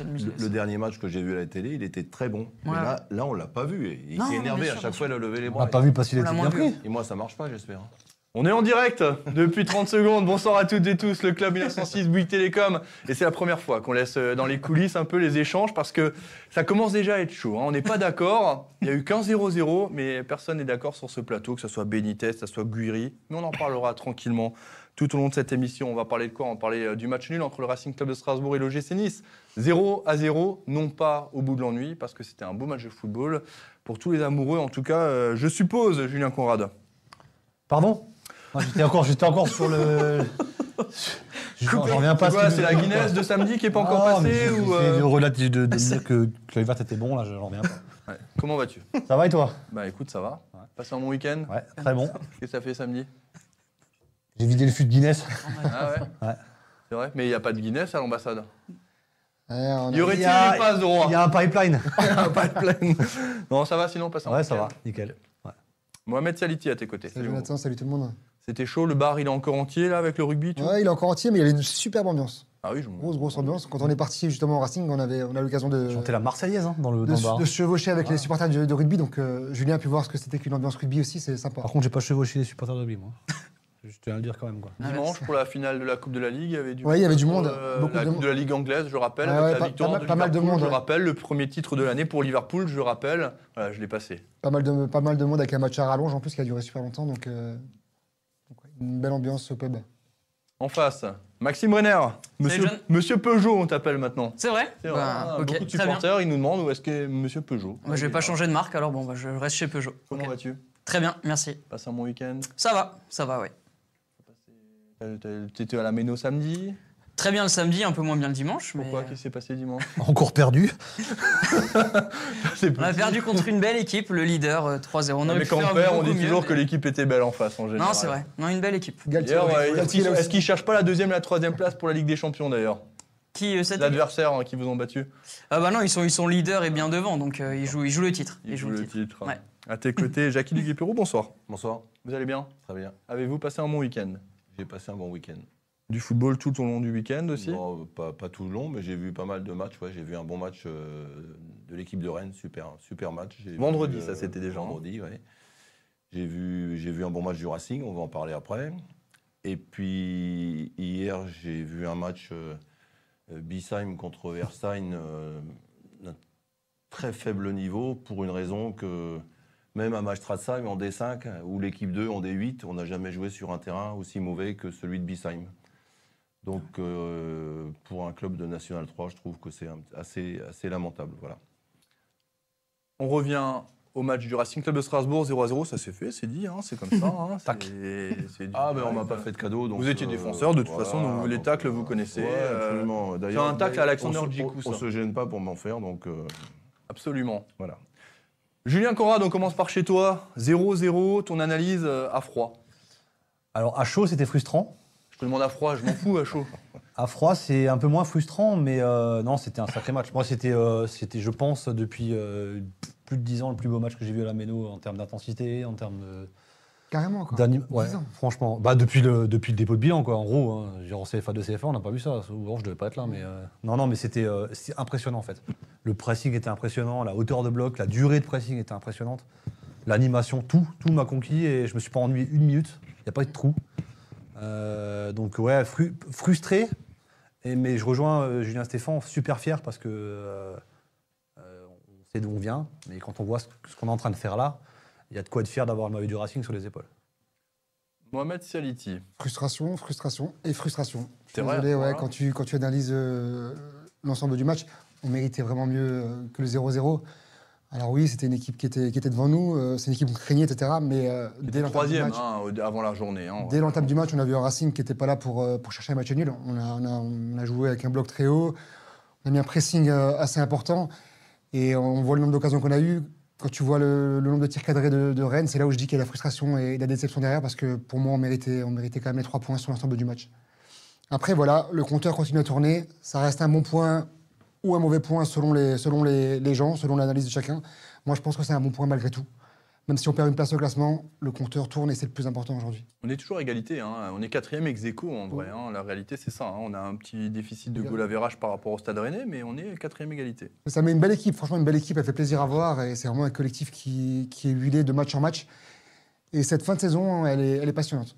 Le Le, musée. le dernier match que j'ai vu à la télé, il était très bon. Mais là, là, on l'a pas vu. Et il s'est énervé sûr, à chaque fois, il a levé les On bras. l'a pas vu parce qu'il On était bien moins pris. Et moi, ça marche pas, j'espère. On est en direct depuis 30 secondes. Bonsoir à toutes et tous. Le club 1906 Bouygues Télécom. Et c'est la première fois qu'on laisse euh, dans les coulisses un peu les échanges parce que ça commence déjà à être chaud. hein. On n'est pas d'accord. Il y a eu qu'un 0-0, mais personne n'est d'accord sur ce plateau, que ce soit Benitez, que ce soit Guiri. Mais on en parlera tranquillement tout au long de cette émission. On va parler de quoi? On va parler euh, du match nul entre le Racing Club de Strasbourg et l'OGC Nice. 0 à 0, non pas au bout de l'ennui, parce que c'était un beau match de football. Pour tous les amoureux, en tout cas, euh, je suppose, Julien Conrad. Pardon? Moi, J'étais encore, encore sur le. Je- J'en reviens pas. C'est ce la. Guinness de samedi qui est pas encore Ah, mais passée ou euh, de relater- de, de dire que, vert était bon, là, j'en reviens pas. ouais. Comment vas-tu? Ça va et toi? Bah écoute, ça va. Ouais. Passé un bon week-end Ouais, très bon. Qu'est-ce que ça fait samedi? J'ai vidé le fût de Guinness. Ah ouais Ouais. C'est vrai Mais il n'y a pas de Guinness à l'ambassade. Y aurait-il Il y a- des passes de roi Il y a un pipeline. De plaine. Non, ça va sinon, passe un Ouais, ça va, nickel. Mohamed Saliti à tes côtés. Salut Salut. Jonathan, salut tout le monde. C'était chaud, le bar il est encore entier là avec le rugby tout Ouais, il est encore entier, mais il y avait une superbe ambiance. Ah oui, je Grosse, grosse ambiance. Quand on est parti justement au Racing, on, avait, on a l'occasion de, Chanter la Marseillaise hein, dans le, de, dans le se- bar. de se chevaucher avec les supporters de, de rugby. Donc euh, Julien a pu voir ce que c'était qu'une ambiance rugby aussi, c'est sympa. Par contre, j'ai pas chevauché les supporters de rugby, moi. Je tiens à le dire quand même, quoi. Dimanche pour la finale de la Coupe de la Ligue, il y avait du Ouais, il y avait du monde, euh, beaucoup la de Coupe de la Ligue anglaise, je rappelle, Ouais, avec ouais, la pas- victoire pas de mal- pas mal de Liverpool, monde, Je ouais. rappelle, le premier titre de l'année pour Liverpool, je rappelle. Voilà, je l'ai passé. Pas mal, de, pas mal de monde avec un match à rallonge en plus qui a duré super longtemps. Donc, euh, donc, ouais, une belle ambiance au pub. En face, Maxime Brenner. Monsieur, Peugeot, on t'appelle maintenant. C'est vrai C'est vrai, Bah, Ok, Beaucoup de supporters, ils nous demandent où est-ce qu'est Monsieur Peugeot. Moi, je vais pas changer de marque, alors bon, bah, je reste chez Peugeot. Comment vas-tu? Très bien, merci. Passe un bon week-end. Ça va, ça va, oui. T'as- t'as- T'étais à la Méno samedi. Très bien le samedi, un peu moins bien le dimanche. Mais Pourquoi euh, Qu'est-ce qui s'est passé dimanche Encore perdu. C'est on a perdu contre une belle équipe, le leader euh, 3-0. On aurait Mais quand on perd, on dit mieux, toujours mais- que l'équipe était belle en face en général. Non, c'est vrai. Non, une belle équipe. Galtier, D'ailleurs, ouais, euh, est-ce qu'ils cherchent pas la deuxième et la troisième place pour la Ligue des Champions d'ailleurs? Qui, euh, L'adversaire hein, qui vous ont battu Ah bah non, ils sont, ils sont leaders et bien devant, donc euh, ils, jouent, ils jouent le titre. Il joue le titre. Ouais. À tes côtés, Jackie Duguay-Pérou, bonsoir. Bonsoir, Vous allez bien? Très bien. Avez-vous passé un bon week-end? J'ai passé un bon week-end. Du football tout au long du week-end aussi? Bon, euh, pas, pas tout le long, mais j'ai vu pas mal de matchs. Ouais, j'ai vu un bon match euh, de l'équipe de Rennes, super, super match. J'ai Vendredi, vu, ça, c'était déjà. Vendredi, ouais. J'ai vu, j'ai vu un bon match du Racing, on va en parler après. Et puis hier, j'ai vu un match euh, euh, Bissheim contre Erstein euh, d'un très faible niveau pour une raison que même à match Strassheim en D5 ou l'équipe 2 en D8, on n'a jamais joué sur un terrain aussi mauvais que celui de Bissheim. Donc euh, pour un club de National 3, je trouve que c'est assez, assez lamentable. Voilà. On revient au match du Racing Club de Strasbourg 0 à 0, ça s'est fait, c'est dit, hein, c'est comme ça. hein, Tac. c'est- c'est du- Ah ben on m'a pas fait de cadeau. Donc, Vous étiez euh, défenseur, de toute voilà, façon, vous- les tacles, euh, vous connaissez, ouais, absolument. D'ailleurs, un tacle à Alexander Djikou, On, ça. se gêne pas pour m'en faire, donc euh, Absolument. voilà. Julien Conrad, on commence par chez toi. 0-0, ton analyse euh, à froid. Alors, à chaud, c'était frustrant. Je te demande à froid, je m'en fous à chaud. À froid, c'est un peu moins frustrant, mais euh, non, c'était un sacré match. Moi, c'était, euh, c'était, je pense, depuis euh, plus de 10 ans, le plus beau match que j'ai vu à la Méno en termes d'intensité, en termes de. Carrément, quoi. d'anim- Ouais, 10 ans. franchement. Bah, depuis, le, depuis le dépôt de bilan, quoi. En gros, hein. Genre, en CFA 2 CFA, on n'a pas vu ça. Souvent, je devais pas être là, mais. euh, Non, non, mais c'était euh, c'était impressionnant, en fait. Le pressing était impressionnant, la hauteur de bloc, la durée de pressing était impressionnante. L'animation, tout, tout m'a conquis et je me suis pas ennuyé une minute. Il n'y a pas eu de trou. Euh, donc, ouais, fru- frustré. Et, mais je rejoins Julien Stéphan, super fier parce que on sait d'où on vient, mais quand on voit ce, ce qu'on est en train de faire là, il y a de quoi être fier d'avoir le maillot du Racing sur les épaules. Mohamed Saliti. Frustration, frustration et frustration. C'est vrai, désolé, ouais, voilà. quand, tu, quand tu analyses euh, l'ensemble du match, on méritait vraiment mieux euh, que le 0-0. Alors oui, c'était une équipe qui était, qui était devant nous, euh, c'est une équipe qu'on craignait, etc. Mais euh, dès l'entame du troisième match, hein, avant la journée. hein. Dès l'entame du match, on a vu un Racing qui n'était pas là pour, euh, pour chercher un match nul. On a, on, a, on a joué avec un bloc très haut, on a mis un pressing euh, assez important et on voit le nombre d'occasions qu'on a eues. Quand tu vois le, nombre de tirs cadrés de, Rennes, c'est là où je dis qu'il y a la frustration et la déception derrière parce que pour moi, on méritait, on méritait quand même les trois points sur l'ensemble du match. Après, voilà, le compteur continue à tourner. Ça reste un bon point ou un mauvais point selon les, selon les gens, selon l'analyse de chacun. Moi, je pense que c'est un bon point malgré tout. Même si on perd une place au classement, le compteur tourne et c'est le plus important aujourd'hui. On est toujours à égalité. hein. On est quatrième ex aequo en vrai. hein. La réalité, c'est ça. hein. On a un petit déficit de goal average par rapport au Stade Rennais, mais on est quatrième égalité. Ça met une belle équipe, franchement une belle équipe, elle fait plaisir à voir et c'est vraiment un collectif qui, qui est huilé de match en match. Et cette fin de saison, elle est, elle est passionnante.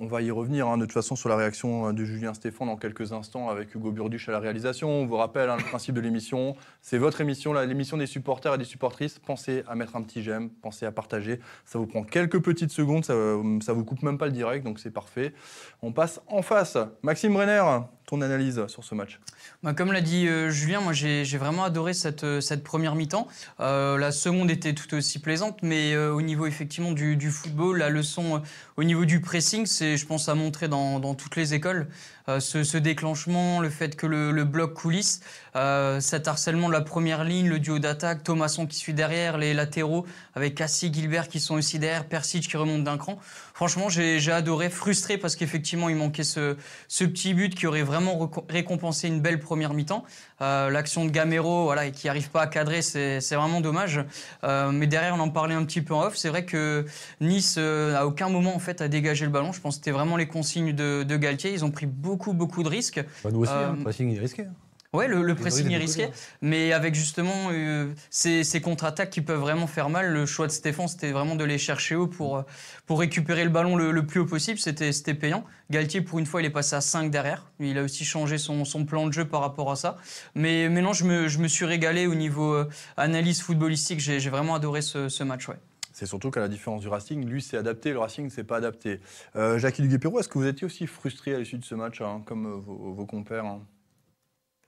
On, va y revenir hein, de toute façon sur la réaction euh, de Julien Stéphane dans quelques instants avec Hugo Burduche à la réalisation. On vous rappelle hein, le principe de l'émission. C'est votre émission, l'émission des supporters et des supportrices. Pensez à mettre un petit j'aime, pensez à partager. Ça vous prend quelques petites secondes, ça, euh, ça vous coupe même pas le direct, donc c'est parfait. On passe en face. Maxime Brenner, ton analyse sur ce match? Bah, comme l'a dit euh, Julien, moi j'ai vraiment adoré cette, euh, cette première mi-temps. Euh, la seconde était tout aussi plaisante, mais au niveau effectivement du, du football, la leçon au niveau du pressing, c'est je pense à montrer dans, dans toutes les écoles. Euh, ce, ce déclenchement, le fait que le, le bloc coulisse, euh, cet harcèlement de la première ligne, le duo d'attaque, Thomasson qui suit derrière, les latéraux avec Cassie, Gilbert qui sont aussi derrière, Persic qui remonte d'un cran. Franchement, j'ai adoré, frustré parce qu'effectivement il manquait ce, ce petit but qui aurait vraiment récompensé une belle première mi-temps. Euh, L'action de Gamero, voilà, et qui n'arrive pas à cadrer, c'est vraiment dommage. Euh, mais derrière, on en parlait un petit peu en off. C'est vrai que Nice, euh, à aucun moment en fait, a dégagé le ballon. Je pense que c'était vraiment les consignes de, de Galtier. Ils ont pris beaucoup, beaucoup de risques. Bah, nous aussi, hein, le pressing est risqué. Ouais, le, le pressing est risqué, mais avec justement euh, ces, ces contre-attaques qui peuvent vraiment faire mal. Le choix de Stéphane, c'était vraiment de les chercher haut pour, euh, pour récupérer le ballon le, le plus haut possible. C'était payant. Galtier, pour une fois, il est passé à 5 derrière. Il a aussi changé son, son plan de jeu par rapport à ça. Mais, mais non, je me, je me suis régalé au niveau euh, analyse footballistique. J'ai vraiment adoré ce, ce match. Ouais. C'est surtout qu'à la différence du Racing, lui s'est adapté, le Racing s'est pas adapté. Euh, Jacques Duguay-Perrault, est-ce que vous étiez aussi frustré à l'issue de ce match, hein, comme vos, vos compères hein?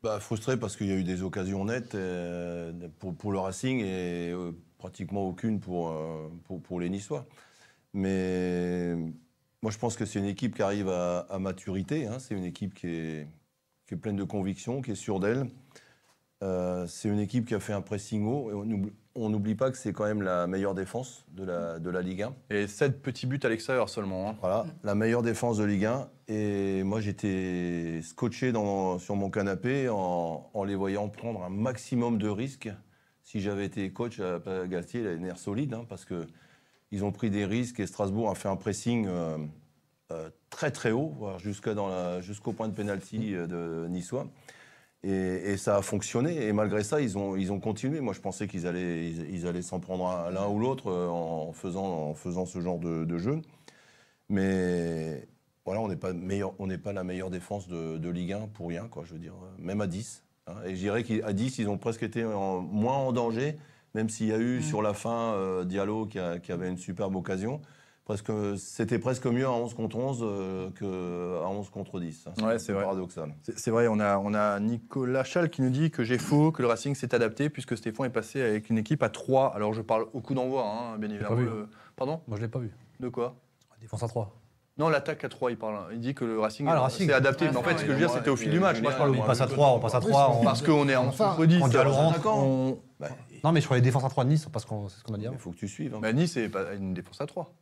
Bah, frustré parce qu'il y a eu des occasions nettes euh, pour, pour le Racing et euh, pratiquement aucune pour, euh, pour, pour les Niçois. Mais moi, je pense que c'est une équipe qui arrive à, à maturité. hein. C'est une équipe qui est, qui est pleine de conviction, qui est sûre d'elle. Euh, c'est une équipe qui a fait un pressing haut. Et on n'oublie- on n'oublie pas que c'est quand même la meilleure défense de la, de la Ligue 1. Et 7 petits buts à l'extérieur seulement. hein. Voilà, la meilleure défense de Ligue 1. Et moi, j'étais scotché sur mon canapé en, les voyant prendre un maximum de risques. Si j'avais été coach à à Galtier, il avait nerf solide, hein, parce que ils ont pris des risques et Strasbourg a fait un pressing euh, euh, très très haut, jusqu'au point de pénalty euh, de Niçois. Et, ça a fonctionné. Et malgré ça, ils ont, continué. Moi, je pensais qu'ils allaient, s'en prendre un- l'un ou l'autre euh, en faisant, en faisant ce genre de, de jeu. Mais voilà, on n'est pas, meilleur- on n'est pas la meilleure défense de, de Ligue 1 pour rien, quoi, je veux dire. euh, Même à 10. hein. Et je dirais qu'à 10, ils ont presque été en- moins en danger, même s'il y a eu sur la fin euh, Diallo qui, a- qui avait une superbe occasion. Presque, c'était presque mieux à 11 contre 11 euh, qu'à 11 contre 10. hein. Ouais, c'est vrai. paradoxal. C'est c'est vrai, on a, on a Nicolas Chal qui nous dit que j'ai faux, que le Racing s'est adapté, puisque Stéphane est passé avec une équipe à 3. Alors je parle au coup d'envoi, hein, bien évidemment. Le- Pardon? Moi, je l'ai pas vu. De quoi? Défense à 3. Non, l'attaque à 3, il parle. Il dit que le Racing, Ah, le Racing. s'est adapté. Ah, mais en fait, ce que je veux dire, c'était au fil du match. Moi, je parle On passe à oui, 3, on passe à oui, 3. on- Parce qu'on est en Enfin, contre 10. quand Diallo rentre, on- Bah, Non, mais sur les défenses à 3 de Nice, parce que c'est ce qu'on a dit. il faut que tu suives. hein. Bah, Nice, c'est une défense à 3.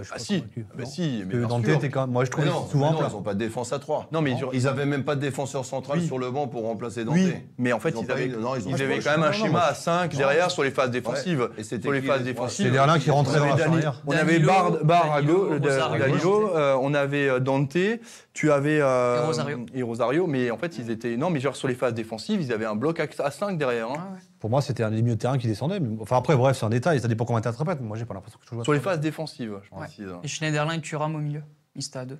Je suis Ah pas si, convaincu. bah Non. si, mais Parce que bien Dante sûr. était quand même. Moi, je trouve Mais non, souvent mais non, plat. ils n'ont pas de défense à 3. Non, mais genre- Ils n'avaient même pas de défenseur central Oui. sur le banc pour remplacer Dante. Oui, mais en fait, Ils ont ils, pas avaient, eu- non, ils ont ils pas avaient eu- quand même un non, non, schéma moi, à 5 derrière sur les phases défensives. Et c'était Sur les qui, phases les- défensives. C'est Derlin qui rentrait dans la charnière. on avait Danilo, Bar, Bar à Danilo, gauche, Rosario. Danilo, euh, on avait euh, Dante, tu avais euh, Et Rosario. et Rosario, mais en fait ils étaient non mais genre sur les phases défensives ils avaient un bloc à 5 derrière. hein. Ah ouais. Pour moi, c'était un des milieux de terrain qui descendait. mais- Enfin, après, bref, c'est un détail. Ça dépend comment tu interprètes. Moi, j'ai pas l'impression que je vois Sur les phases défensives, je Ouais. précise. Et Schneiderlin et Thuram au milieu. Ils étaient à deux.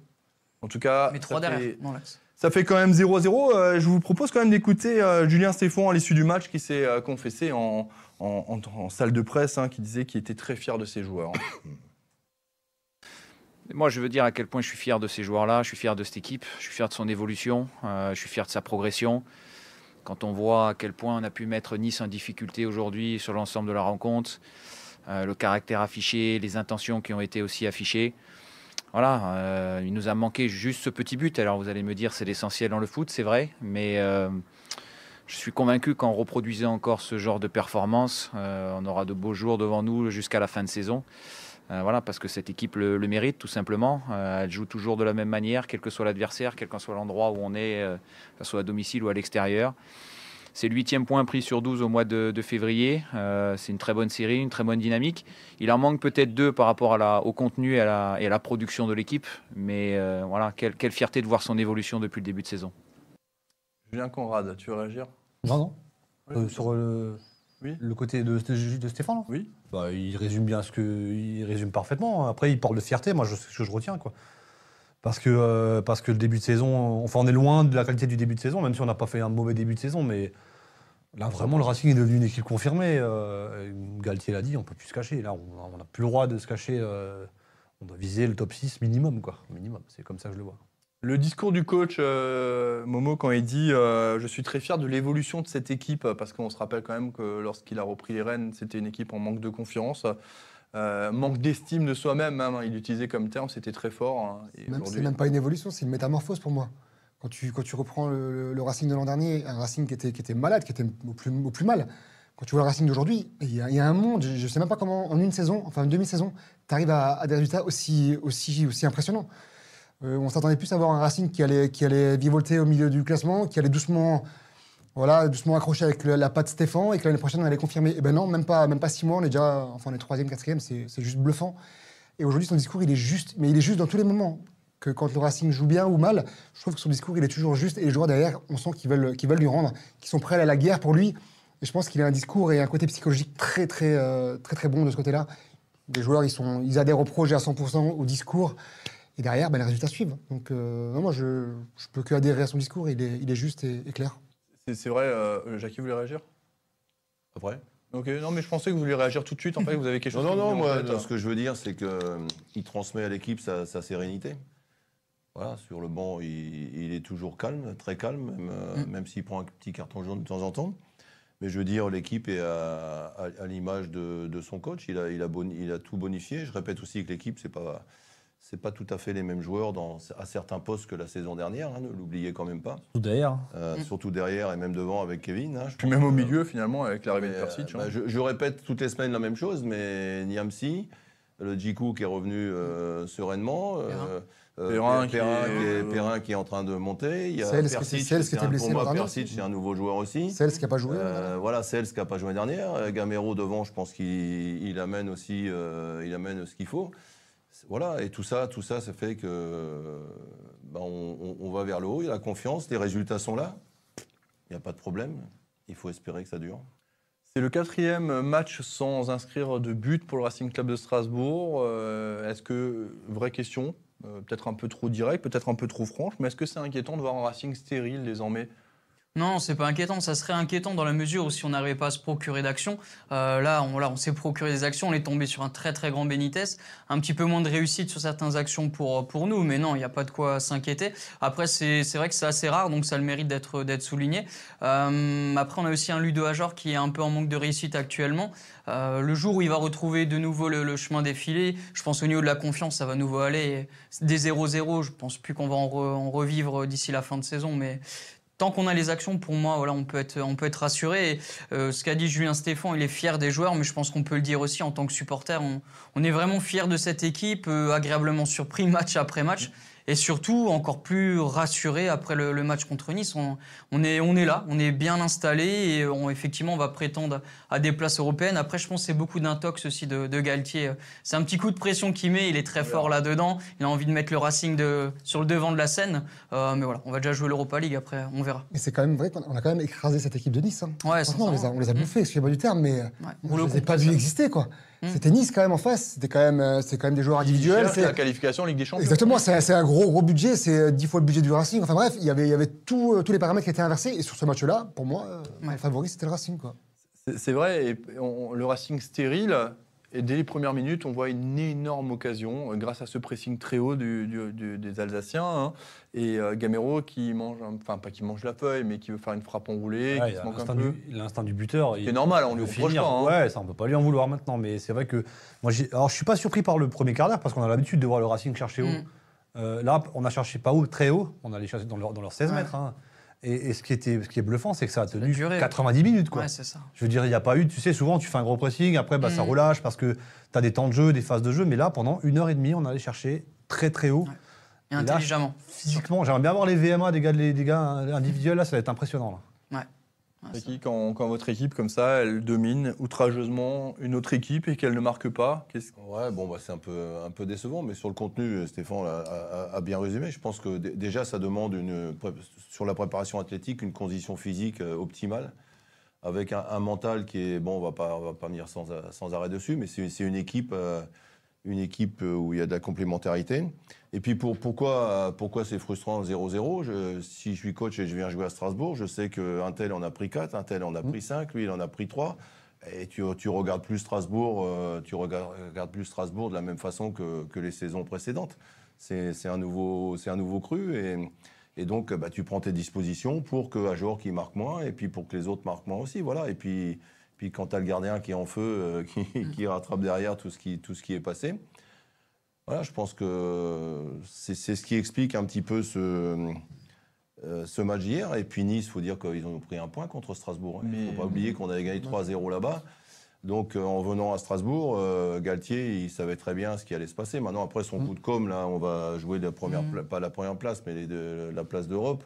En tout cas, Mais ça trois derrière, fait- dans l'axe. Ça fait quand même 0-0. Euh, je vous propose quand même d'écouter euh, Julien Stéphane à l'issue du match qui s'est euh, confessé en, en- en- en salle de presse, hein, qui disait qu'il était très fier de ses joueurs. Moi, je veux dire à quel point je suis fier de ces joueurs-là, je suis fier de cette équipe, je suis fier de son évolution, euh, je suis fier de sa progression. Quand on voit à quel point on a pu mettre Nice en difficulté aujourd'hui sur l'ensemble de la rencontre, euh, le caractère affiché, les intentions qui ont été aussi affichées. Voilà, euh, il nous a manqué juste ce petit but. Alors vous allez me dire c'est l'essentiel dans le foot, c'est vrai, mais euh, je suis convaincu qu'en reproduisant encore ce genre de performance, on aura de beaux jours devant nous jusqu'à la fin de saison. Euh, voilà, parce que cette équipe le, le mérite tout simplement. Euh, elle joue toujours de la même manière, quel que soit l'adversaire, quel que soit l'endroit où on est, euh, que ce soit à domicile ou à l'extérieur. C'est le huitième point pris sur 12 au mois de, de février. Euh, c'est une très bonne série, une très bonne dynamique. Il en manque peut-être deux par rapport à la, au contenu et à la, et à la production de l'équipe. Mais euh, voilà, quelle, quelle fierté de voir son évolution depuis le début de saison. Julien Conrad, tu veux réagir? Non, non. Oui, Euh, sur le, Oui. le côté de, de- de Stéphane Oui. Bah, il résume bien ce que. Il résume parfaitement. Après, il parle de fierté. Moi, je ce que je retiens, quoi. Parce que, euh, parce que le début de saison. Enfin, on est loin de la qualité du début de saison, même si on n'a pas fait un mauvais début de saison. Mais là, vraiment, le Racing est devenu une équipe confirmée. Euh, Galtier l'a dit, on peut plus se cacher. Là, on n'a plus le droit de se cacher. euh, on doit viser le top 6 minimum, quoi. Minimum. C'est comme ça que je le vois. Le discours du coach euh, Momo quand il dit euh, Je suis très fier de l'évolution de cette équipe, parce qu'on se rappelle quand même que lorsqu'il a repris les rênes, c'était une équipe en manque de confiance, euh, manque d'estime de soi-même, même, hein, il utilisait comme terme, c'était très fort. hein, C'est même pas une évolution, c'est une métamorphose pour moi. Quand tu, quand tu reprends le, le- Racing de l'an dernier, un Racing qui était, qui était malade, qui était au plus, au plus mal, quand tu vois le Racing d'aujourd'hui, il y, a- il y a un monde, je ne sais même pas comment, en une saison, enfin une demi-saison, tu arrives à, à des résultats aussi, aussi, aussi impressionnants. Euh, on s'attendait plus à avoir un Racing qui allait, qui allait vivolter au milieu du classement, qui allait doucement, voilà, doucement accrocher avec la patte Stéphane et que l'année prochaine on allait confirmer. Et ben non, même pas, même pas six mois, on est déjà, enfin on est troisième, quatrième, c'est juste bluffant. Et aujourd'hui, son discours, il est juste, mais il est juste dans tous les moments. Que quand le Racing joue bien ou mal, je trouve que son discours, il est toujours juste. Et les joueurs derrière, on sent qu'ils veulent, veulent lui rendre, qu'ils sont prêts à la guerre pour lui. Et je pense qu'il a un discours et un côté psychologique très, très, euh, très, très bon de ce côté-là. Les joueurs, ils, sont, ils adhèrent au projet à 100%, au discours. Et derrière, ben, les résultats suivent. Donc, euh, non, moi, je ne peux que adhérer à son discours. Il est, il est juste et, et clair. C'est c'est vrai, euh, Jackie voulait réagir? Après Ok, non, mais je pensais que vous vouliez réagir tout de suite. En fait, vous avez quelque Non, chose non, non, en moi, tête. ce que je veux dire, c'est qu'il transmet à l'équipe sa, sa sérénité. Voilà, sur le banc, il, il est toujours calme, très calme, même, euh, Mm. même s'il prend un petit carton jaune de temps en temps. Mais je veux dire, l'équipe est à, à- à l'image de, de son coach. Il a, il, a boni- il a tout bonifié. Je répète aussi que l'équipe, c'est pas. C'est pas tout à fait les mêmes joueurs dans, à certains postes que la saison dernière, hein, ne l'oubliez quand même pas. Tout d'ailleurs. Euh, Mm. Surtout derrière et même devant avec Kevin. hein, je Puis même au milieu, finalement, avec l'arrivée de Persic. euh, hein. bah, je, je répète toutes les semaines la même chose, mais Niamsi, le Djikou qui est revenu euh, sereinement, euh, euh, Perrin Pe- qui Perrin est- qui est, Perrin qui est en train de monter. Il y a Cels qui était- Cels qui c'est était un- blessé Persic, aussi. c'est un nouveau joueur aussi. Cels qui n'a pas joué. Euh, voilà. Cels qui n'a pas joué dernière. Euh, Gamero devant, je pense qu'il il amène aussi euh, il amène ce qu'il faut. Voilà, et tout ça, tout ça, ça fait que on, on- on va vers le haut, il y a la confiance, les résultats sont là. Il n'y a pas de problème. Il faut espérer que ça dure. C'est le quatrième match sans inscrire de but pour le Racing Club de Strasbourg. Euh, est-ce que, vraie question, euh, peut-être un peu trop direct, peut-être un peu trop franche, mais est-ce que c'est inquiétant de voir un Racing stérile désormais? Non, c'est pas inquiétant. Ça serait inquiétant dans la mesure où si on n'arrivait pas à se procurer d'actions, euh, là, on, s'est procuré des actions. On est tombé sur un très très grand Benitez. Un petit peu moins de réussite sur certaines actions pour, pour nous, mais non, il n'y a pas de quoi s'inquiéter. Après, c'est vrai que c'est assez rare, donc ça le mérite d'être souligné. Euh, après, on a aussi un Ludo Ajor qui est un peu en manque de réussite actuellement. Euh, le jour où il va retrouver de nouveau le, chemin défilé, je pense au niveau de la confiance, ça va nouveau aller. Des 0-0, je pense plus qu'on va en, en revivre d'ici la fin de saison, mais tant qu'on a les actions, pour moi, voilà, on peut être, on peut être rassuré. Euh, ce qu'a dit Julien Stéphan, il est fier des joueurs, mais je pense qu'on peut le dire aussi en tant que supporter. On, on est vraiment fier de cette équipe, euh, agréablement surpris match après match. Et surtout, encore plus rassuré après le, le match contre Nice. On, on est, on est là, on est bien installé et on, effectivement, on va prétendre à des places européennes. Après, je pense que c'est beaucoup d'intox aussi de, de Galtier. C'est un petit coup de pression qu'il met, il est très fort là-dedans. Il a envie de mettre le Racing de, sur le devant de la scène. Euh, mais voilà, on va déjà jouer l'Europa League après, on verra. Mais c'est quand même vrai qu'on on a quand même écrasé cette équipe de Nice. hein. Ouais, Franchement, on les a, on les a bouffés, excusez-moi du terme, mais Ouais, on rouleau ne les a pas vus exister. quoi. Mm. C'était Nice quand même en face, c'était quand, même, euh, c'était quand même des joueurs individuels. C'est- la qualification Ligue des Champions. Exactement, c'est c'est un gros gros budget, c'est 10 fois le budget du Racing. Enfin bref, il y avait, il y avait tout, euh, tous les paramètres qui étaient inversés. Et sur ce match-là, pour moi, euh, Ouais. le favori, c'était le Racing. Quoi. C'est- C'est vrai, et on- le Racing stérile, et dès les premières minutes, on voit une énorme occasion euh, grâce à ce pressing très haut du- du- du- des Alsaciens. hein, et euh, Gamero qui mange, un- enfin pas qui mange la feuille, mais qui veut faire une frappe enroulée, Ouais, qui il se a manque un l'instinct peu. du, l'instinct du buteur. C'est normal, on lui reproche pas. hein. Ouais, ça on peut pas lui en vouloir maintenant, mais c'est vrai que moi, alors je suis pas surpris par le premier quart d'heure parce qu'on a l'habitude de voir le Racing chercher haut. Mm. Euh, là, on a cherché pas haut, très haut. On allait chercher dans leurs dans leurs 16 Ouais. mètres. hein. Et, et ce qui était, ce qui est bluffant, c'est que ça a Ça tenu duré. 90 minutes, quoi. Ouais, c'est ça. Je veux dire, il n'y a pas eu, tu sais, souvent tu fais un gros pressing, après bah, ça Mm. relâche parce que tu as des temps de jeu, des phases de jeu, mais là, pendant une heure et demie, on allait chercher très très haut. Ouais. Et Et là, intelligemment. Physiquement, j'aimerais bien voir les VMA des gars, des gars individuels, là, ça va être impressionnant. Là. Ah, qui quand, quand votre équipe, comme ça, elle domine outrageusement une autre équipe et qu'elle ne marque pas qu'est-ce- Ouais, bon, bah, c'est un peu, un peu décevant, mais sur le contenu, Stéphane a, a- a bien résumé. Je pense que d- déjà, ça demande une, sur la préparation athlétique une condition physique euh, optimale, avec un, un mental qui est bon. On va pas, on va pas venir sans, sans arrêt dessus, mais c'est c'est une équipe, euh, une équipe euh, où il y a de la complémentarité. Et puis pour, pourquoi, pourquoi c'est frustrant 0-0 Je- Si je suis coach et je viens jouer à Strasbourg, je sais qu'un tel en a pris 4, un tel en a pris 5, lui il en a pris 3. Et tu, tu regardes plus Strasbourg, euh, tu regardes, regardes plus Strasbourg de la même façon que, que les saisons précédentes. C'est c'est un nouveau, c'est un nouveau cru et, et donc bah, tu prends tes dispositions pour que Ajor qui marque moins et puis pour que les autres marquent moins aussi, voilà. Et puis, puis quand tu as le gardien qui est en feu, euh, qui, qui rattrape derrière tout ce qui, tout ce qui est passé. Voilà, je pense que c'est ce qui explique un petit peu ce, euh, ce match d'hier. Et puis Nice, il faut dire qu'ils ont pris un point contre Strasbourg. Il ne Mais- faut pas oublier qu'on avait gagné 3-0 là-bas. Donc euh, en venant à Strasbourg, euh, Galtier, il savait très bien ce qui allait se passer. Maintenant, après son coup de com', là, on va jouer la première, Mm. pas la première place, mais les deux- la place d'Europe.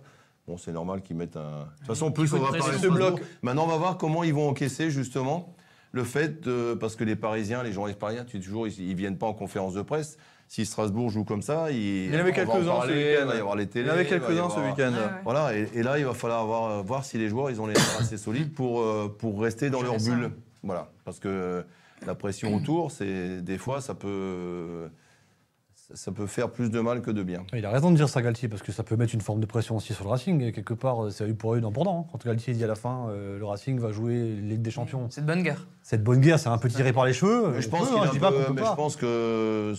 Bon, c'est normal qu'ils mettent un. De toute façon, plus on va parler de bloc. Maintenant, on va voir comment ils vont encaisser justement le fait de, parce que les Parisiens, les journalistes parisiens, tu dis toujours, ils, ils viennent pas en conférence de presse. Si Strasbourg joue comme ça, il, Il y en avait quelques-uns ce week-end. Il va y avoir les Il y en avait quelques-uns ce week-end. Ouais. Voilà, et, et là, il va falloir voir, voir si les joueurs, ils ont les nerfs assez solides pour, euh, pour rester dans leur ça. bulle. Voilà, parce que la pression autour, c'est des fois, ça peut, ça, peut faire plus de mal que de bien. Il a raison de dire ça, Galtier, parce que ça peut mettre une forme de pression aussi sur le Racing. Et quelque part, euh, c'est eu pour eux dans pendant. Quand Galtier dit à la fin, euh, le Racing va jouer Ligue des Champions. C'est de bonne guerre. Cette bonne guerre, c'est un peu tiré par les cheveux. Mais je On pense peut, qu'il hein, je dis pas peut mais pas. je pense que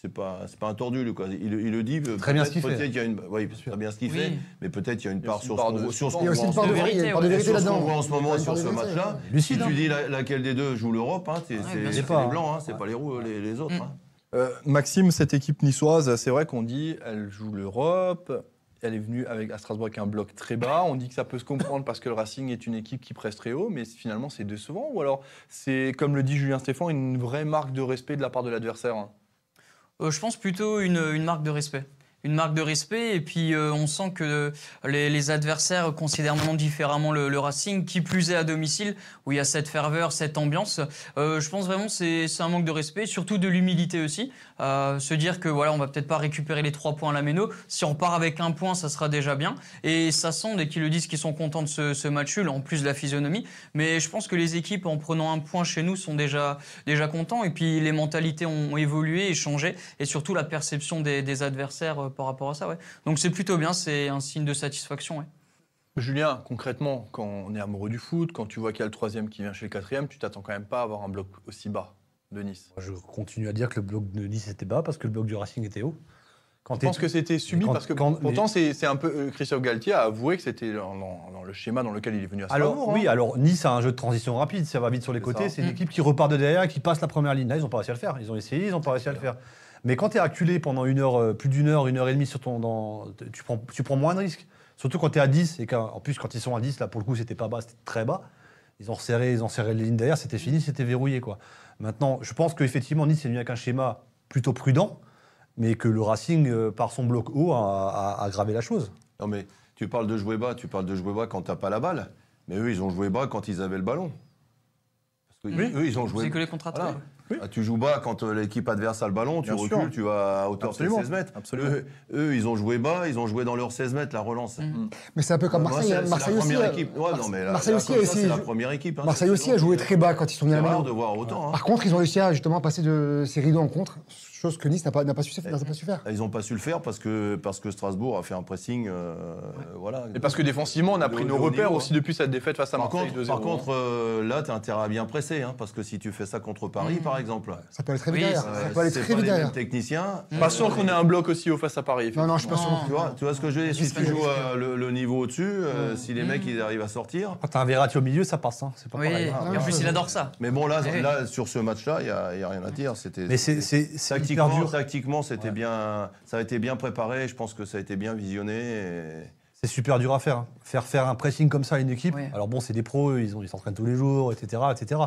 c'est pas c'est pas un tordu lui, quoi. Il, il le dit Très bien ce qu'il fait. peut-être il y a une oui très bien ce qu'il Oui. fait mais peut-être il y a une part sur ce qu'on voit sur ce qu'on en ce moment. vérité, il y a une part de ouais. vérité sur ce voit en moment sur match-là. Si hein. tu dis la- laquelle des deux joue l'Europe, hein, c'est les blancs, hein, c'est Ouais. pas les, roux- les, les autres. Euh, Maxime, cette équipe niçoise, c'est vrai qu'on dit elle joue l'Europe. Elle est venue avec, à Strasbourg avec un bloc très bas. On dit que ça peut se comprendre parce que le Racing est une équipe qui presse très haut, mais finalement c'est décevant. Ou alors c'est, comme le dit Julien Stéphane, une vraie marque de respect de la part de l'adversaire. hein? Euh, je pense plutôt une marque de respect. Une marque de respect, et puis euh, on sent que les, adversaires considèrent vraiment différemment le, Racing, qui plus est à domicile, où il y a cette ferveur, cette ambiance. Euh, je pense vraiment que c'est un manque de respect, surtout de l'humilité aussi. Euh, se dire que voilà, on va peut-être pas récupérer les trois points à la méno. Si on part avec un point, ça sera déjà bien. Et ça sent, dès qu'ils le disent, qu'ils sont contents de ce, match nul, en plus de la physionomie. Mais je pense que les équipes, en prenant un point chez nous, sont déjà, déjà contents. Et puis les mentalités ont évolué et changé. Et surtout la perception des, adversaires par rapport à ça. Ouais. Donc c'est plutôt bien, c'est un signe de satisfaction. Ouais. Julien, concrètement, quand on est amoureux du foot, quand tu vois qu'il y a le troisième qui vient chez le quatrième, tu t'attends quand même pas à avoir un bloc aussi bas de Nice. Je continue à dire que le bloc de Nice était bas parce que le bloc du Racing était haut. Quand Je pense que c'était subi quand- parce que quand- pourtant c'est c'est un peu euh, Christophe Galtier a avoué que c'était dans, dans- dans le schéma dans lequel il est venu à Strasbourg. Alors, hein. oui, alors Nice a un jeu de transition rapide, ça va vite sur les côtés. C'est une équipe qui repart de derrière et qui passe la première ligne. Là, ils n'ont pas réussi à le faire. Ils ont essayé, ils n'ont pas réussi à le faire. Mais quand tu es acculé pendant une heure, euh, plus d'une heure, une heure et demie sur ton. Dans, tu, prends, tu prends moins de risques. Surtout quand tu es à 10. Et qu'en- en plus, quand ils sont à 10, là, pour le coup, c'était pas bas, c'était très bas. Ils ont resserré, ils ont serré les lignes derrière, c'était fini, c'était verrouillé. Quoi. Maintenant, je pense qu'effectivement, Nice est venu avec un schéma plutôt prudent, mais que le Racing, euh, par son bloc haut, a, a- a aggravé la chose. Non mais tu parles de jouer bas, tu parles de jouer bas quand t'as pas la balle, mais eux ils ont joué bas quand ils avaient le ballon. Parce que Oui. eux ils ont joué. C'est que les. Voilà. Oui. Ah, tu joues bas quand euh, l'équipe adverse a le ballon, tu Bien recules, sûr. tu vas à hauteur Absolument. de 16 mètres. Absolument. Eux, eux, ils ont joué bas, ils ont joué dans leurs 16 mètres, la relance. Mm. Mais c'est un peu comme Marseille. c'est- hein. c'est Marseille la aussi. première a- équipe. Ouais, non, mais là- Marseille aussi c'est la première équipe. hein. Marseille aussi a joué très bas quand ils sont venus à la de voir autant. hein. Par contre, ils ont réussi à justement passer de ces rideaux en contre, chose que Nice n'a pas, n'a pas, su, n'a pas su faire. Ils n'ont pas su le faire parce que, parce que Strasbourg a fait un pressing. euh, voilà. Et parce que défensivement, on a pris nos repères niveau, aussi depuis cette défaite face à Par Marseille contre, 2-0. par contre euh, là, tu as intérêt à bien presser, hein, parce que si tu fais ça contre Paris, Mhm. par exemple, Ça peut aller très vite Oui, derrière. ça- Ça peut aller c'est très pas vite derrière. techniciens. pas sûr qu'on ait un bloc aussi haut face à Paris. Non, non, je suis pas sûr. Tu vois, tu vois ce que je veux dire Si tu joues euh, le, le niveau au-dessus, euh, Mhm. si les mecs ils arrivent à sortir. Quand tu as un Verratti au milieu, ça passe. hein. C'est pas Oui, pareil. en plus il adore ça. Mais bon, là, Eh sur ce match-là, il n'y a, il y a rien à dire. C'était, Hyper tactiquement, dur. tactiquement c'était Ouais. bien, ça a été bien préparé. Je pense que ça a été bien visionné. et- C'est super dur à faire. hein. Faire faire un pressing comme ça à une équipe. Ouais. Alors bon, c'est des pros, ils ont- ils s'entraînent tous les jours, etc., etc.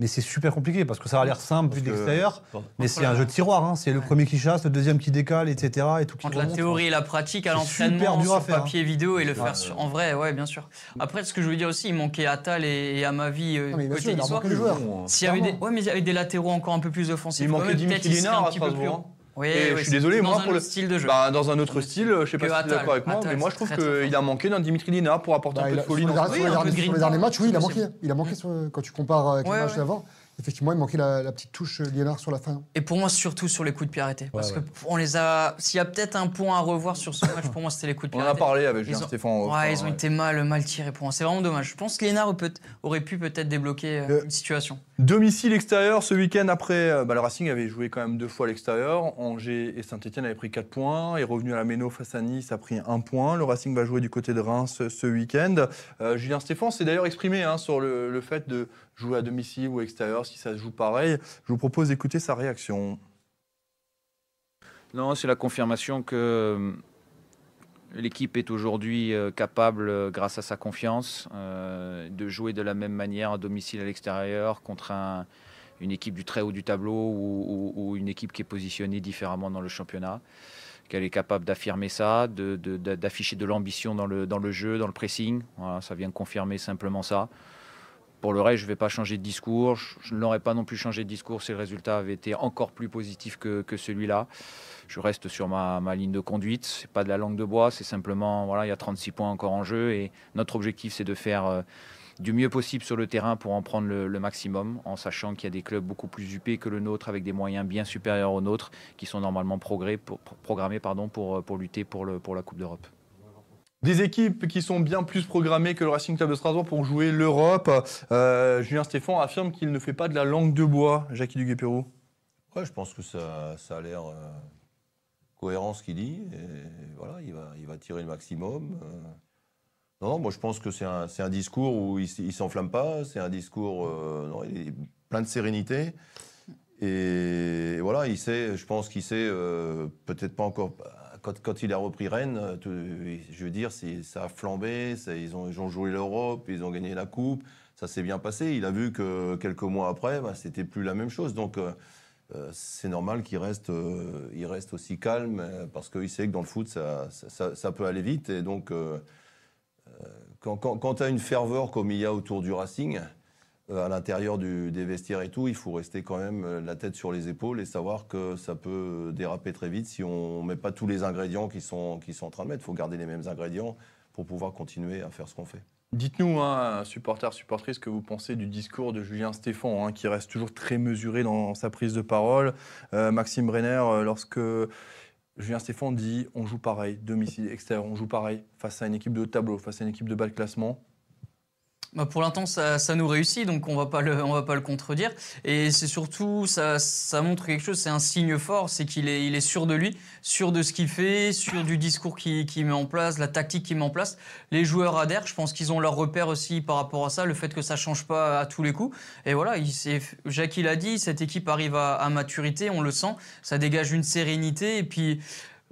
Mais c'est super compliqué parce que ça a l'air simple vu de l'extérieur. Mais c'est un jeu de tiroir. hein. C'est le premier qui chasse, le deuxième qui décale, etc. Et tout qui Entre la remonte. théorie et la pratique à C'est l'entraînement, super dur à sur faire, hein. papier vidéo et le Ouais. faire sur- en vrai, ouais, bien sûr. Après, ce que je veux dire aussi, il manquait Atal et, et Amavi euh, côté joueurs. Bon, S'il y avait des, Clairement. ouais, mais il y avait des latéraux encore un peu plus offensifs. Il manquait Dimitri Lénard un à petit peu plus Strasbourg. Oui, Et oui, je suis désolé, dans moi, un pour le- autre style de jeu. Bah, dans un autre style, je sais pas si tu es d'accord avec moi, mais moi je trouve qu'il a manqué d'un Dimitri Lénard pour apporter Bah, un peu il de folie sur les dans sur les peu derniers- matchs, oui, il a manqué. Il a manqué quand tu compares avec Ouais, les matchs d'avant. Effectivement, il manquait la, la petite touche Liénard sur la fin. Et pour moi, surtout sur les coups de pied arrêtés. Parce ouais. que on les a. S'il y a peut-être un point à revoir sur ce match, pour moi, c'était les coups de On pied en a parlé avec Ils Julien ont- Stéphane. off, Ouais, ils ont ouais. été mal, mal tirés pour moi. C'est vraiment dommage. Je pense que peut- aurait pu peut-être débloquer euh, Euh, une situation. Domicile extérieur ce week-end après, euh, bah, le Racing avait joué quand même deux fois à l'extérieur. Angers et Saint-Etienne avaient pris 4 points. Est revenu à la Méno face à Nice, a pris un point. Le Racing va jouer du côté de Reims ce week-end. Euh, Julien Stéphane s'est d'ailleurs exprimé hein, sur le, le fait de jouer à domicile ou extérieur, si ça se joue pareil. Je vous propose d'écouter sa réaction. Non, c'est la confirmation que euh, l'équipe est aujourd'hui euh, capable, euh, grâce à sa confiance, de jouer de la même manière à domicile à l'extérieur contre un- une équipe du très haut du tableau ou, une équipe qui est positionnée différemment dans le championnat. Qu'elle est capable d'affirmer ça, d'afficher de, l'ambition dans le, jeu, dans le pressing. Ça vient confirmer simplement ça. Pour le reste, je ne vais pas changer de discours. Je, je n'aurais pas non plus changé de discours si le résultat avait été encore plus positif que, celui-là. Je reste sur ma, ligne de conduite. C'est pas de la langue de bois, c'est simplement voilà, il y a 36 points encore en jeu et notre objectif c'est de faire euh, du mieux possible sur le terrain pour en prendre le, maximum, en sachant qu'il y a des clubs beaucoup plus huppés que le nôtre avec des moyens bien supérieurs aux nôtres qui sont normalement programmés pardon, pour, lutter pour la Coupe d'Europe. Des équipes qui sont bien plus programmées que le Racing Club de Strasbourg pour jouer l'Europe. Euh, Julien Stéphane affirme qu'il ne fait pas de la langue de bois. Jackie Duguay-Pérou. Ouais, je pense que ça, ça a l'air euh, cohérent ce qu'il dit. Et voilà, il va, il va tirer le maximum. euh. Non, moi je pense que c'est un, un discours où il ne s'enflamme pas. C'est un discours, non, plein de sérénité. Et voilà, il sait, je pense qu'il sait, peut-être pas encore. Quand, il a repris Rennes, euh, je veux dire, ça a flambé. ils, ont, joué l'Europe, ils ont gagné la Coupe. Ça s'est bien passé. Il a vu que quelques mois après, bah, c'était plus la même chose. Donc. euh, euh, c'est normal qu'il reste, reste aussi calme parce qu'il sait que dans le foot, ça, peut aller vite. Et donc, quand, tu as une ferveur comme il y a autour du Racing, à l'intérieur des vestiaires et tout, il faut rester quand même euh, la tête sur les épaules et savoir que ça peut déraper très vite si on ne met pas tous les ingrédients qui sont, qui sont en train de mettre. Il faut garder les mêmes ingrédients pour pouvoir continuer à faire ce qu'on fait. Dites-nous, hein, supporters, supportrices, ce que vous pensez du discours de Julien Stéphane, hein, qui reste toujours très mesuré dans sa prise de parole. Euh, Maxime Brenner, euh, lorsque Julien Stéphane dit on joue pareil, domicile, extérieur, on joue pareil, face à une équipe de tableau, face à une équipe de bas de classement. Bah, pour l'instant, ça, nous réussit, donc on va va pas le contredire. Et c'est surtout, ça, ça montre quelque chose, c'est un signe fort, c'est qu'il est, sûr de lui, sûr de ce qu'il fait, sûr du discours qu'il met en place, la tactique qu'il met en place. Les joueurs adhèrent, je pense qu'ils ont leur repère aussi par rapport à ça, le fait que ça change pas à tous les coups. Et voilà, il Jackie l'a dit, cette équipe arrive à, à maturité, on le sent, ça dégage une sérénité, et puis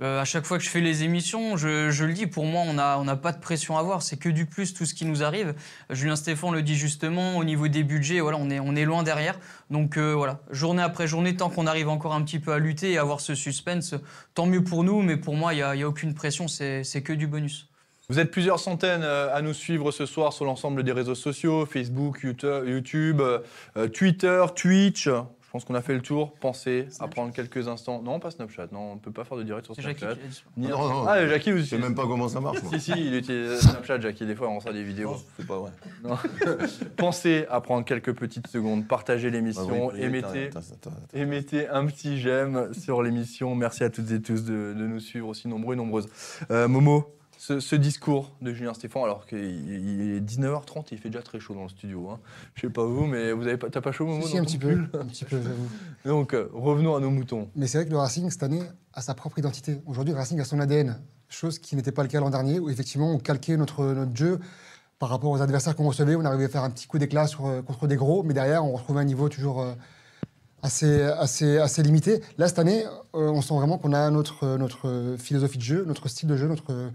euh, à chaque fois que je fais les émissions, je, le dis, pour moi, on n'a pas de pression à avoir. C'est que du plus tout ce qui nous arrive. Julien Stéphane le dit justement, au niveau des budgets, voilà, on, est, loin derrière. Donc euh, voilà, journée après journée, tant qu'on arrive encore un petit peu à lutter et avoir ce suspense, tant mieux pour nous. Mais pour moi, il n'y a, aucune pression, c'est que du bonus. Vous êtes plusieurs centaines euh, à nous suivre ce soir sur l'ensemble des réseaux sociaux, Facebook, YouTube, YouTube, euh, Twitter, Twitch. Je pense qu'on a fait le tour. Pensez à Snapchat. prendre quelques instants. Non, pas Snapchat. Non, on ne peut pas faire de direct sur Jackie Snapchat. Ni- Non, non, ah, Jackie, vous Je sais même pas comment ça marche. moi. Si, si, il utilise Snapchat, Jackie. Des fois, on reçoit des vidéos. C'est pas vrai. Non. Pensez à prendre quelques petites secondes, partagez Ah l'émission, oui, émettez, attends, attends, attends, attends. émettez un petit j'aime sur l'émission. Merci à toutes et tous de, de nous suivre aussi nombreux et nombreuses. Euh, Momo, ce, ce discours de Julien Stéphane, alors qu'il il est 19h30 et il fait déjà très chaud dans le studio. Hein. Je sais pas vous, mais vous avez pas, t'as pas chaud, Momo Si, si, un petit peu, un petit peu, j'avoue. Donc, euh, revenons à nos moutons. Mais c'est vrai que le Racing, cette année, a sa propre identité. Aujourd'hui, le Racing a son ADN, chose qui n'était pas le cas l'an dernier, où effectivement, on calquait notre, notre jeu par rapport aux adversaires qu'on recevait. On arrivait à faire un petit coup d'éclat sur, euh, contre des gros, mais derrière, on retrouvait un niveau toujours euh, assez, assez, assez limité. Là, cette année, euh, on sent vraiment qu'on a notre, notre philosophie de jeu, notre style de jeu, notre,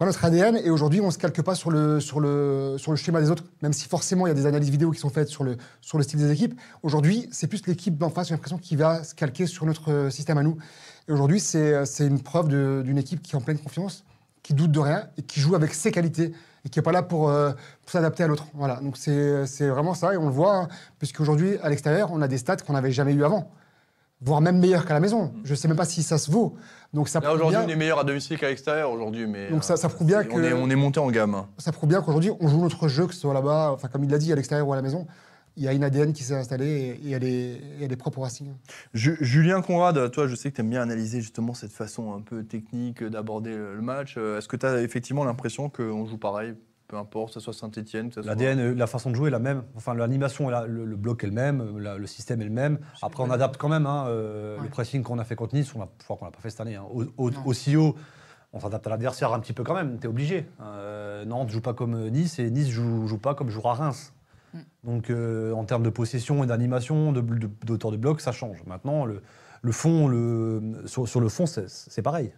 voilà notre ADN et aujourd'hui on se calque pas sur le, sur, le, sur le schéma des autres, même si forcément il y a des analyses vidéo qui sont faites sur le, sur le style des équipes. Aujourd'hui, c'est plus l'équipe d'en face, j'ai l'impression, qui va se calquer sur notre euh, système à nous. Et aujourd'hui, c'est c'est une preuve d'une équipe qui est en pleine confiance, qui doute de rien et qui joue avec ses qualités et qui n'est pas là pour, euh, pour s'adapter à l'autre. Voilà, donc c'est c'est vraiment ça et on le voit, hein, puisqu'aujourd'hui, à l'extérieur, on a des stats qu'on n'avait jamais eu avant, voire même meilleurs qu'à la maison. Je ne sais même pas si ça se vaut. Donc ça Là, aujourd'hui, bien- on est meilleur à domicile qu'à l'extérieur aujourd'hui, mais. Donc ça- ça prouve bien on est, on est monté en gamme. ça prouve bien qu'aujourd'hui, on joue notre jeu, que ce soit là-bas, enfin comme il l'a dit, à l'extérieur ou à la maison. Il y a une ADN qui s'est installée et, et elle, est, et elle est propre au Racing. Ju- Julien Conrad, toi, je sais que tu aimes bien analyser justement cette façon un peu technique d'aborder le le match. Euh, Est-ce que tu as effectivement l'impression qu'on joue pareil, peu importe, que ce soit Saint-Etienne, soit. L'ADN, la façon de jouer est la même. Enfin, l'animation, la- le, le bloc est le même, la- le système est le même. Après, on adapte quand même. hein, euh, Ouais. Le pressing qu'on a fait contre Nice, on a, je crois qu'on l'a pas fait cette année. hein. Au, au- Non. aussi haut, on s'adapte à l'adversaire un petit peu quand même. T'es obligé. Euh, Nantes joue pas comme Nice et Nice joue, joue pas comme jouera Reims. Mm. Donc, euh, en termes de possession et d'animation, de- de- d'auteur de, bloc, ça change. Maintenant, le, le fond, le, sur, sur le fond, c'est pareil.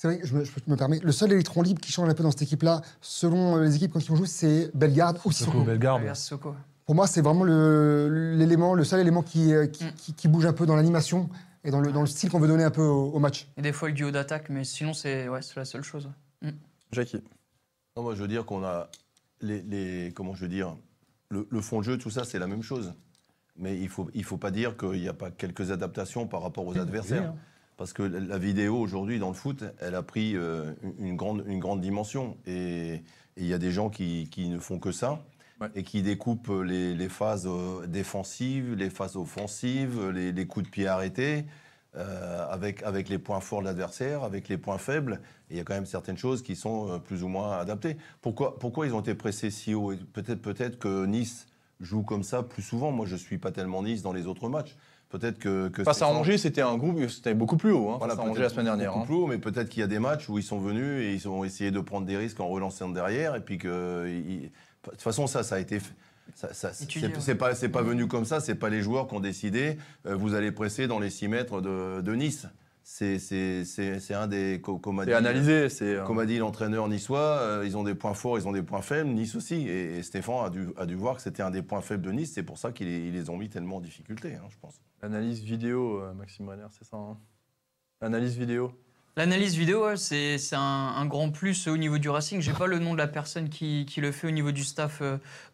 C'est vrai, je me, je me permets, le seul électron libre qui change un peu dans cette équipe-là, selon les équipes quand ils jouent, c'est Bellegarde ou Sissoko. Bellegarde. Sissoko. Pour moi, c'est vraiment le- l'élément, le, seul élément qui, euh, qui, Mm. qui- qui bouge un peu dans l'animation et dans le, dans le style qu'on veut donner un peu au, au match. Et des fois le duo d'attaque, mais sinon c'est ouais, c'est la seule chose. Jackie. Non, moi, je veux dire qu'on a les, les- comment je veux dire, le, le fond de jeu, tout ça, c'est la même chose. Mais il faut, il faut pas dire qu'il n'y a pas quelques adaptations par rapport aux adversaires. Parce que la vidéo aujourd'hui dans le foot, elle a pris euh, une, grande, une grande dimension. Et il y a des gens qui, qui ne font que ça. Ouais. Et qui découpent les, les phases euh, défensives, les phases offensives, les, les coups de pied arrêtés, euh, avec, avec les points forts de l'adversaire, avec les points faibles. Et il y a quand même certaines choses qui sont euh, plus ou moins adaptées. Pourquoi, pourquoi ils ont été pressés si haut? Peut-être peut que Nice joue comme ça plus souvent. Moi, je ne suis pas tellement Nice dans les autres matchs. Peut-être que, que Face à Angers, c'était un groupe, c'était beaucoup plus haut. Hein, voilà, face à Angers la semaine dernière. beaucoup hein. plus haut, mais peut-être qu'il y a des matchs où ils sont venus et ils ont essayé de prendre des risques en relançant derrière. Et puis que. ils- De toute façon, ça, ça a été. fait- Ça, ça- c'est pas, c'est pas venu comme ça, c'est pas les joueurs qui ont décidé, euh, vous allez presser dans les 6 mètres de, de Nice. C'est- un des. co- Comme a C'est dit- analysé, euh, comme a dit l'entraîneur niçois, euh, ils ont des points forts, ils ont des points faibles, Nice aussi. Et, et Stéphane a dû, a dû voir que c'était un des points faibles de Nice, c'est pour ça qu'ils les, ont mis tellement en difficulté, hein, je pense. Analyse vidéo, euh, Maxime Renner, c'est ça hein? Analyse vidéo. L'analyse vidéo, ouais, c'est un, un grand plus au niveau du Racing. J'ai pas le nom de la personne qui, qui le fait au niveau du staff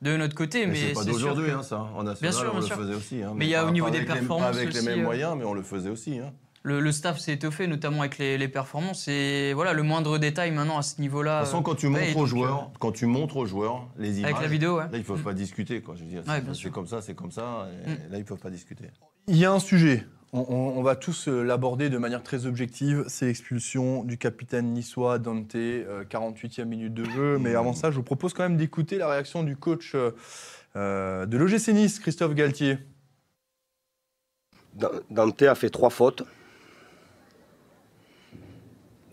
de notre côté, Mais, mais, c'est pas sûr d'aujourd'hui, que- hein, ça. En national, Bien sûr, on bien le sûr. faisait aussi. hein, Mais il y a pas- au niveau des avec les- performances pas avec les mêmes euh, moyens, mais on le faisait aussi. hein. Le, le staff s'est étoffé, notamment avec les, les performances. Et voilà, le moindre détail maintenant à ce niveau-là. De toute façon, quand tu montres aux joueurs, quand tu montres aux joueurs les images, avec la vidéo, ouais. là ils peuvent Mm. pas discuter. Quoi. Je veux dire, Ouais, c'est- comme ça, c'est comme ça. Et Mm. Là ils peuvent pas discuter. Il y a un sujet, on, on- on va tous euh, l'aborder de manière très objective, c'est l'expulsion du capitaine niçois Dante, euh, 48e minute de jeu. Mais avant ça, je vous propose quand même d'écouter la réaction du coach euh, euh, de l'OGC Nice, Christophe Galtier. Dan- Dante a fait trois fautes.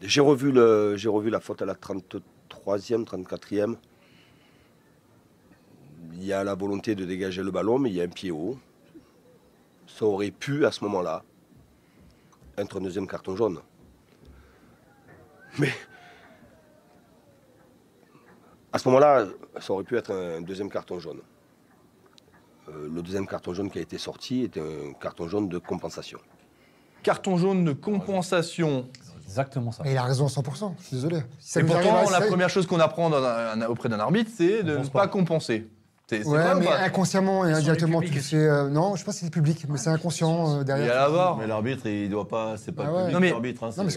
J'ai revu, revu la faute à la 33e, 34e. Il y a la volonté de dégager le ballon, mais il y a un pied haut. Ça aurait pu, à ce moment-là, être un deuxième carton jaune. Mais à ce moment-là, ça aurait pu être un deuxième carton jaune. Euh, le deuxième carton jaune qui a été sorti était un carton jaune de compensation. Carton jaune de compensation. Exactement ça. Et il a raison à 100%, je suis désolé. Si Et pourtant, la première chose qu'on apprend dans un- un- auprès d'un arbitre, c'est de ne pense pas pas. compenser. C'est Ouais, mais pas inconsciemment et indirectement, tu fais. euh, non, je sais pas si c'est le public, mais c'est inconscient euh, Il y derrière. a la. Mais l'arbitre, il doit pas. C'est pas Ah ouais. public Non, mais- l'arbitre. hein, mais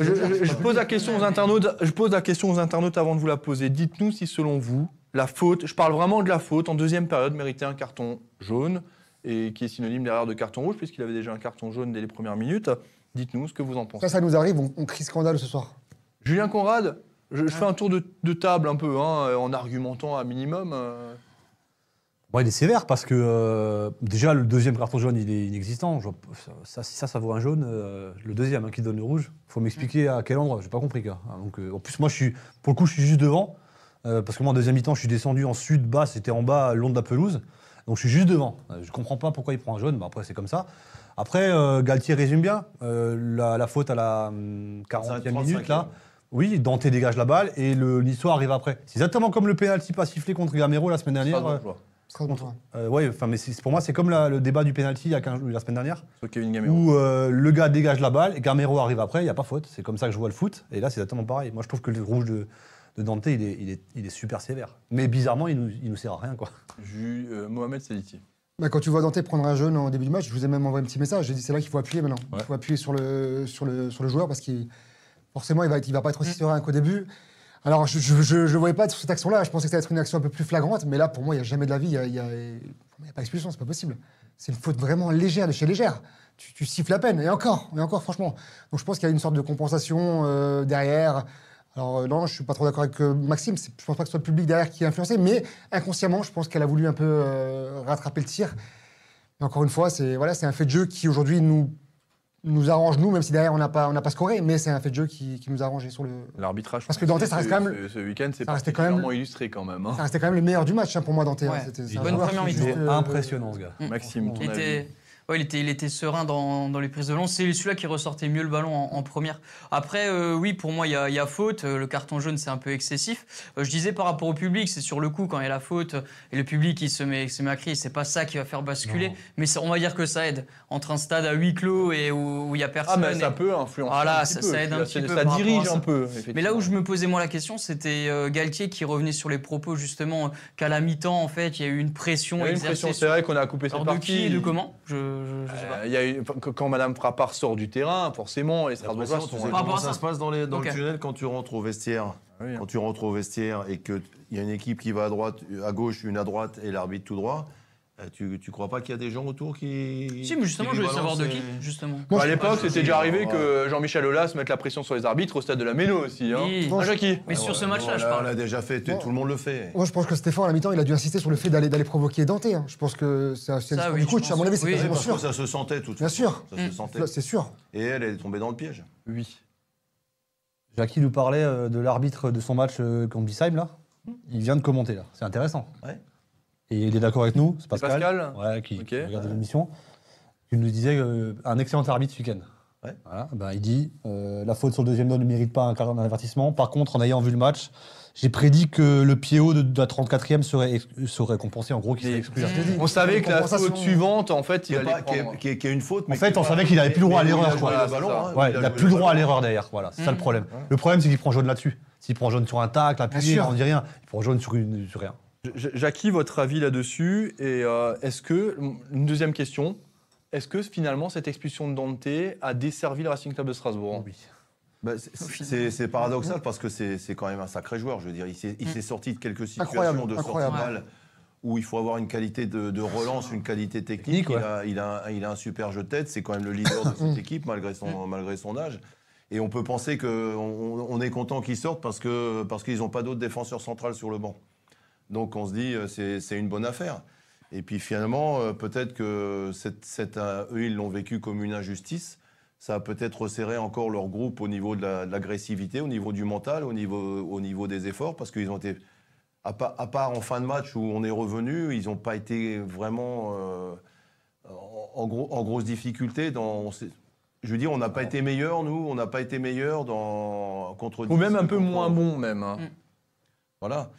je pose la question aux internautes. Je pose la question aux internautes avant de vous la poser. Dites-nous si, selon vous, la faute, je parle vraiment de la faute en deuxième période, méritait un carton jaune et qui est synonyme derrière de carton rouge puisqu'il avait déjà un carton jaune dès les premières minutes. Dites-nous ce que vous en pensez. Ça, ça nous arrive, on, on crie scandale ce soir. Julien Conrad, je, je fais un tour de, de table un peu, hein, en argumentant à minimum. euh. Bon, il est sévère parce que euh, déjà le deuxième carton jaune il est inexistant. Je ça, si ça, ça vaut un jaune, euh, le deuxième hein, qui donne le rouge, faut m'expliquer à quel endroit. J'ai pas compris quoi. Hein, donc, euh, en plus moi je suis, pour le coup je suis juste devant euh, parce que moi en deuxième mi-temps je suis descendu en sud bas, c'était en bas le long de la pelouse, donc je suis juste devant. Euh, je comprends pas pourquoi il prend un jaune. Bah, après c'est comme ça. Après euh, Galtier résume bien Euh, la, la faute à la hum, 40e minute là. Oui, Dante dégage la balle et le Niçois arrive après. C'est exactement comme le pénalty pas sifflé contre Gamero la semaine dernière. Strasbourg, Strasbourg, ouais. Euh, ouais, enfin, mais pour moi, c'est comme la- le débat du pénalty il y a 15 jours- la semaine dernière, Kevin où euh, le gars dégage la balle et Gamero arrive après, il n'y a pas faute. C'est comme ça que je vois le foot. Et là, c'est exactement pareil. Moi, je trouve que le rouge de, de Dante, il est, il, est, il est super sévère. Mais bizarrement, il nous, il nous sert à rien, quoi. Euh, Mohamed Saliti. Bah, quand tu vois Dante prendre un jaune en début du match, je vous ai même envoyé un petit message. J'ai dit c'est là qu'il faut appuyer maintenant. Ouais. Il faut appuyer sur le, sur le, sur le joueur parce qu'il forcément il va, être- il va pas être aussi serein qu'au début. Alors je ne le voyais pas sur cette action-là. Je pensais que ça allait être une action un peu plus flagrante, mais là pour moi il n'y a jamais de la vie. Il n'y a, y a- y a pas d'expulsion, c'est pas possible. C'est une faute vraiment légère de chez légère. Tu, tu siffles à peine et encore, et encore franchement. Donc je pense qu'il y a une sorte de compensation euh, derrière. Alors euh, non, je suis pas trop d'accord avec euh, Maxime. Je pense pas que ce soit le public derrière qui a influencé, mais inconsciemment, je pense qu'elle a voulu un peu euh, rattraper le tir. Mais encore une fois, c'est voilà, c'est un fait de jeu qui aujourd'hui nous nous arrange nous, même si derrière on n'a pas on n'a pas scoré, mais c'est un fait de jeu qui, qui nous a arrangé sur le. L'arbitrage. Parce que Dante, ça reste quand même- Ce, ce week-end, c'est quand même- particulièrement illustré quand même. hein. Ça restait quand même le meilleur du match hein, pour moi Dante. hein. C'était- est bonne première mi-temps. Est euh, impressionnant, ce gars. Mm. Maxime, ton avis ouais, il, était, il était serein dans, dans les prises de lance. C'est celui-là qui ressortait mieux le ballon en, en première. Après, euh, oui, pour moi, il y a, il y a faute. Euh, Le carton jaune, c'est un peu excessif. Euh, je disais par rapport au public, c'est sur le coup, quand il y a la faute, et le public il se met, se met à crier, c'est pas ça qui va faire basculer. Non. Mais ça- on va dire que ça aide. Entre un stade à huis clos et où il y a Ah, personne. mais ça et- peut influencer. Voilà, un petit ça- peu. ça aide un petit peu Ça dirige un peu. Mais là où je me posais moi la question, c'était euh, Galtier qui revenait sur les propos justement qu'à la mi-temps, en fait, il y a eu une pression Il y a une pression, c'est vrai qu'on a coupé cette Alors de partie. qui et de comment? Je, je, je sais pas. Euh, il y a eu- quand Madame Frappard sort du terrain, forcément, les La Strasbourgeois pression, tu sont. sais Par rapport comment à ça ça. se passe dans, les, dans Ok. le tunnel quand tu rentres au vestiaire Ah oui, hein. Quand tu rentres au vestiaire et qu'il y a une équipe qui va à droite, à gauche, une à droite et l'arbitre tout droit, euh, tu, tu crois pas qu'il y a des gens autour qui. Si, mais justement, qui je voulais savoir de qui, justement. Moi, à l'époque, c'était déjà arrivé que Jean-Michel Aulas mette la pression sur les arbitres au stade de la Méno aussi. Hein. Oui. Hein, Jackie Mais sur ce match-là, bon, je parle. On l'a déjà fait, tout, Bon. tout le monde le fait. Moi, je pense que Stéphane, à la mi-temps, il a dû insister sur le fait d'aller d'aller provoquer Dante. hein. Je pense que c'est c'est Ça, le oui, du coach. je À mon pense. avis, c'est Oui, quasiment Parce que sûr. ça se sentait tout de Bien suite. sûr. Ça Mm. se sentait. Ça, C'est sûr. Et elle, elle est tombée dans le piège. Oui. Jackie nous parlait euh, de l'arbitre de son match euh, contre Bissheim, là. Il vient de commenter, là. C'est intéressant. Ouais. Et il est d'accord avec nous, c'est Pascal. Pascal Ouais, qui, Ok. qui regarde l'émission. Il nous disait euh, un excellent arbitre ce week-end. Ouais. Voilà, ben, il dit euh, la faute sur le deuxième doigt ne mérite pas un, un avertissement. Par contre, en ayant vu le match, j'ai prédit que le pied haut de, de la 34e serait, serait compensé. En gros, qu'il serait exclu. On savait que la Compensation. faute suivante, en fait, Qui il allait prendre. qui est une faute. mais En fait, on pas- savait qu'il avait plus le droit à l'erreur, il a hein, a n'a le plus le droit à l'erreur derrière. Voilà, c'est ça le problème. Le problème, c'est qu'il prend jaune là-dessus. S'il prend jaune sur un tacle, sûr. on dit rien. Il prend jaune sur, une, sur rien. J- Jackie, votre avis là-dessus Et euh, est-ce que, une deuxième question, est-ce que finalement cette expulsion de Dante a desservi le Racing Club de Strasbourg? Oui. Bah, c'est- paradoxal parce que c'est quand même un sacré joueur. Je veux dire, il s'est sorti de quelques situations Incroyable, de sortie de incroyable. balle où il faut avoir une qualité de, de relance, une qualité technique. Technique, ouais. il, a, il, a, un- il a un super jeu de tête. C'est quand même le leader de cette équipe malgré son, malgré son âge. Et on peut penser qu'on on, est content qu'il sorte parce que parce qu'ils n'ont pas d'autres défenseurs centrales sur le banc. Donc on se dit euh, c'est c'est une bonne affaire. Et puis finalement, euh, peut-être que cette, cette, euh, eux, ils l'ont vécu comme une injustice. Ça a peut-être resserré encore leur groupe au niveau de la- de l'agressivité, au niveau du mental, au niveau, au niveau des efforts, parce qu'ils ont été, à part, à part en fin de match où on est revenu, ils n'ont pas été vraiment euh, en, en gros, en grosse difficulté. Dans, je veux dire, on n'a pas été meilleurs, nous, on n'a pas été meilleurs dans, contre Ou même 10, un peu contre- moins bon, même. hein. voilà.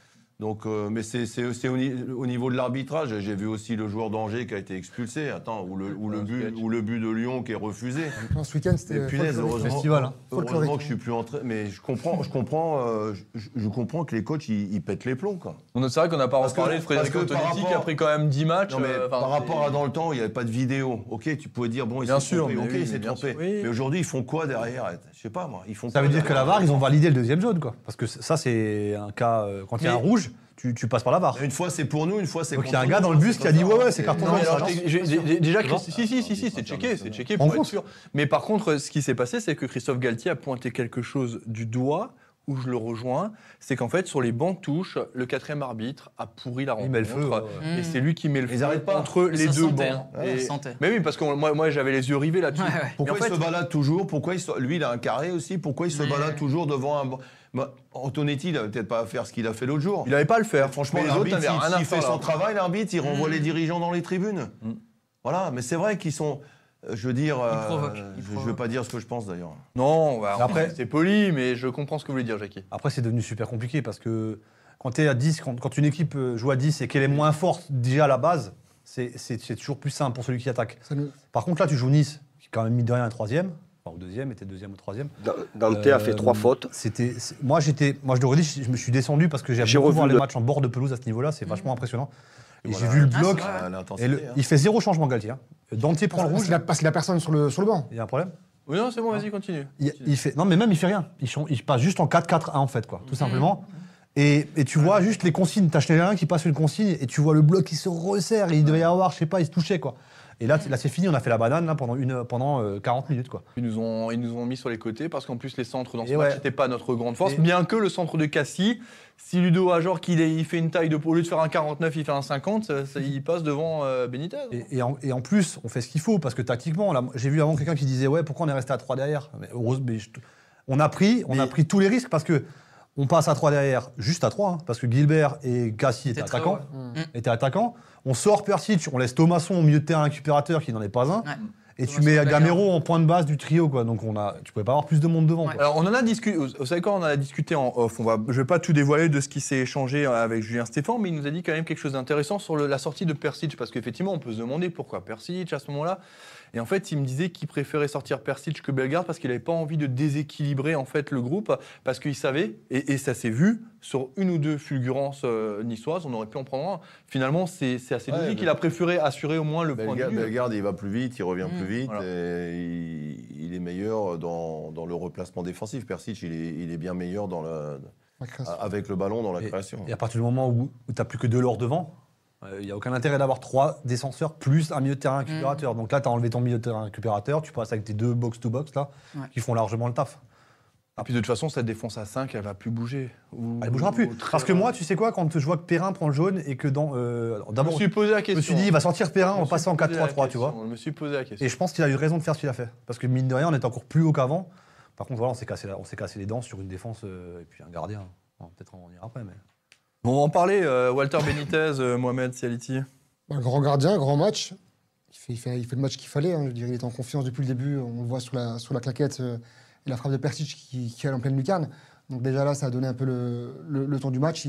Donc, euh, mais c'est au, ni- au niveau de l'arbitrage. J'ai vu aussi le joueur d'Angers qui a été expulsé. Attends, ou le, ou le Un but, ou le but de Lyon qui est refusé. Non, Ce week-end, c'était. Folklorique. heureusement, Festival, hein. heureusement que je suis plus entré. Mais je comprends, je comprends, euh, je, je comprends que les coachs ils, ils pètent les plombs quoi. C'est vrai qu'on n'a pas Parce que- reparlé de Frédéric Antonetti qui a pris quand même 10 matchs. Non, mais euh, par rapport à dans le temps, il n'y avait pas de vidéo. Ok, tu pouvais dire bon, il s'est trompé. mais Ok, oui, il s'est mais bien trompé. sûr, oui. Mais aujourd'hui, ils font quoi derrière? Je sais pas moi. Ils font Ça veut dire que la VAR, ils ont validé le deuxième jaune, quoi. Parce que ça, c'est un cas. euh, quand il y a un rouge, tu, tu passes par la VAR. Une fois c'est pour nous, une fois c'est. Donc, il y a un gars nous, dans le bus qui a dit, ouais, ouais, c'est carton jaune, déjà, si, si, si, si, c'est checké, c'est checké On pour être compte. sûr. Mais par contre, ce qui s'est passé, c'est que Christophe Galtier a pointé quelque chose du doigt, où je le rejoins, c'est qu'en fait, sur les bancs de touche, le quatrième arbitre a pourri la rencontre. Il met le feu. ouais, ouais. Et c'est lui qui met le Ils feu pas. entre les deux sentait, bancs. hein. Et-. Mais oui, parce que moi, moi j'avais les yeux rivés là-dessus. Ouais, ouais. Pourquoi Mais en il fait- se balade toujours? Pourquoi il se- Lui, il a un carré aussi? Pourquoi il se balade toujours devant un. Bah, Antonetti, il n'avait peut-être pas à faire ce qu'il a fait l'autre jour. Il n'avait pas à le faire. Franchement, Mais les autres rien à s'il fait son travail, l'arbitre, il renvoie Mm. les dirigeants dans les tribunes. Mm. Voilà, mais c'est vrai qu'ils sont. Je veux dire, euh, provoque, il je ne provoque. veux pas dire ce que je pense d'ailleurs. Non, bah, Après- c'est poli, mais je comprends ce que vous voulez dire, Jackie. Après, c'est devenu super compliqué parce que quand tu es à 10, quand, quand une équipe euh, joue à 10 et qu'elle est moins forte déjà à la base, c'est toujours plus simple pour celui qui attaque. Par contre, là, tu joues Nice, qui est quand même mis de rien un troisième, enfin au deuxième, était deuxième ou troisième. Dante a fait Euh, trois fautes. C'était, moi, j'étais, moi, je le redis, je je me suis descendu parce que j'ai beaucoup revu voir les le- matchs en bord de pelouse à ce niveau-là, c'est vachement impressionnant. Et Voilà. j'ai vu le Ah, bloc. et le- hein. il fait zéro changement, Galtier. hein. Dante prend le rouge. qu'il a, parce qu'il a personne sur le, sur le banc. Il y a un problème Oui, non, c'est bon, vas-y, continue. il, il fait, Non, mais même, il fait rien. Il, il passe juste en 4-4-1, en fait, quoi, tout simplement. Et, et tu vois juste les consignes. T'as Schneiderlin qui passe une consigne et tu vois le bloc qui se resserre. Et il devait y avoir, je sais pas, il se touchait, quoi. Et là, c'est fini. On a fait la banane là, pendant, une, pendant euh, 40 minutes, quoi. Ils nous, ont, ils nous ont mis sur les côtés parce qu'en plus, les centres dans ce Et match ouais. n'étaient pas notre grande force. Et- Bien que le centre de Cassis, si Ludo a genre qu'il il fait une taille de. Au lieu de faire un 49, il fait un 50, ça- ça- il passe devant euh, Benitez. Et, et en, et en plus, on fait ce qu'il faut parce que tactiquement, j'ai vu avant quelqu'un qui disait ouais, pourquoi on est resté à 3 derrière? Mais, heureuse- mais je te- on a pris, on a pris tous les risques parce que on passe à 3 derrière, juste à 3 hein, parce que Gilbert et Cassie étaient attaquants, haut, étaient attaquants. On sort Persic, on laisse Thomasson au milieu de terrain récupérateur qui n'en est pas un. Ouais. Et tu mets. Gamero en point de base du trio quoi. Donc on a, tu pouvais pas avoir plus de monde devant. Ouais. quoi. Alors, on en a discuté. Vous vous savez quoi On en a discuté en off. On va, je vais pas tout dévoiler de ce qui s'est échangé avec Julien Stéphane, mais il nous a dit quand même quelque chose d'intéressant sur le- la sortie de Persic, parce qu'effectivement, on peut se demander pourquoi Persic à ce moment-là. Et en fait, il me disait qu'il préférait sortir Persic que Bellegarde parce qu'il n'avait pas envie de déséquilibrer en fait le groupe, parce qu'il savait, et, et ça s'est vu sur une ou deux fulgurances euh, niçoises, on aurait pu en prendre un. Finalement, c'est assez Ouais, logique. Il a préféré assurer au moins le point de Bellegarde, vue. Bellegarde, il va plus vite, il revient Mm. plus vite Voilà. et il, il est meilleur dans, dans le replacement défensif. Persic, il est, il est bien meilleur dans la, avec le ballon dans la Et- création. Et à partir du moment où, où tu n'as plus que deux lors devant, il n'y a aucun intérêt d'avoir trois défenseurs plus un milieu de terrain récupérateur. Donc là, tu as enlevé ton milieu de terrain récupérateur, tu passes avec tes deux box-to-box là, Ouais. qui font largement le taf. Et puis de toute façon, cette défense à 5, elle va plus bouger. Ou- Elle bougera plus. Parce que moi, tu sais quoi, quand je vois que Perrin prend le jaune et que dans. euh, alors Je me D'abord, suis posé la je question. me suis dit, il va sortir Perrin, Je on va passer en suis posé la 4-3-3, tu vois. Je me suis posé la question. Et je pense qu'il a eu raison de faire ce qu'il a fait. Parce que mine de rien, on est encore plus haut qu'avant. Par contre, voilà, on s'est cassé, la- on s'est cassé les dents sur une défense euh, et puis un gardien. Bon, Peut-être on ira après, mais. On va en parler, euh, Walter Benitez, euh, Mohamed Sialiti. Un grand gardien, grand match. Il fait, le match qu'il fallait. hein. Je dirais, il était en confiance depuis le début. On le voit sur la, claquette euh, et la frappe de Persic qui, allait en pleine lucarne. Donc déjà là, ça a donné un peu le, ton du match.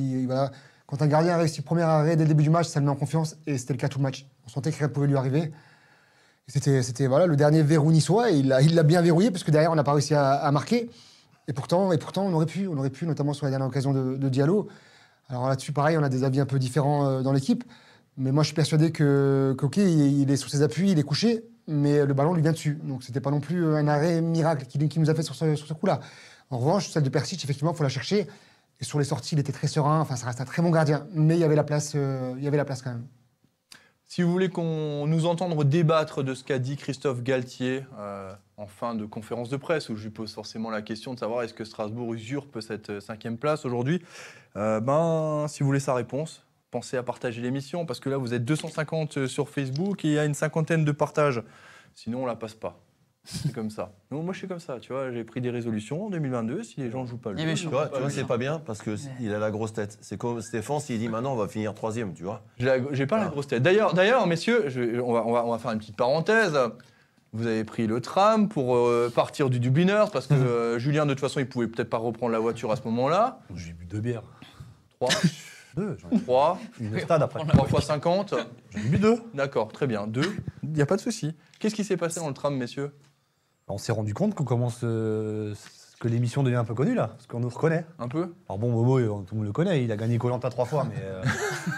Quand un gardien a réussi le premier arrêt dès le début du match, ça le met en confiance. Et c'était le cas tout le match. On sentait que rien pouvait lui arriver. C'était, le dernier verrou niçois. Et il l'a, bien verrouillé parce que derrière, on n'a pas réussi à, marquer. Et pourtant, et pourtant, on aurait pu, on aurait pu, notamment sur la dernière occasion de, de. Alors là-dessus, pareil, on a des avis un peu différents euh, dans l'équipe. Mais moi, je suis persuadé que, qu'ok, il, est sur ses appuis, il est couché, mais le ballon lui vient dessus. Donc, c'était pas non plus un arrêt miracle qui, nous a fait sur ce, sur ce coup-là. En revanche, celle de Persic, effectivement, il faut la chercher. Et sur les sorties, il était très serein. Enfin, ça reste un très bon gardien. Mais il y avait la place, euh, il y avait la place quand même. Si vous voulez qu'on nous entendre débattre de ce qu'a dit Christophe Galtier euh, en fin de conférence de presse, où je lui pose forcément la question de savoir est-ce que Strasbourg usurpe cette euh, cinquième place aujourd'hui, euh, ben, si vous voulez sa réponse, pensez à partager l'émission, parce que là, vous êtes 250 sur Facebook et il y a une cinquantaine de partages. Sinon, on la passe pas. C'est comme ça. Moi, je suis comme ça, tu vois. J'ai pris des résolutions en 2022. Si les gens ne jouent pas le Il est jeu, Tu vois, tu vois, c'est pas bien parce que il a la grosse tête. C'est comme Stéphane s'il dit maintenant on va finir troisième, tu vois. J'ai pas la grosse tête. D'ailleurs, d'ailleurs, messieurs, je- on, va, on va- on va faire une petite parenthèse. Vous avez pris le tram pour euh, partir du Dubliners parce que euh, Julien, de toute façon, il pouvait peut-être pas reprendre la voiture à ce moment-là. J'ai bu deux bières. 3, Deux, j'en ai 3, eu une stade après. 3 fois 50. J'en ai bu deux. D'accord, très bien. 2, il n'y a pas de souci. Qu'est-ce qui s'est passé dans le tram, messieurs? On s'est rendu compte qu'on commence. euh, que l'émission devient un peu connue là, parce qu'on nous reconnaît. Un peu? Alors bon, Momo, euh, tout le monde le connaît, il a gagné Colanta trois fois, mais. euh,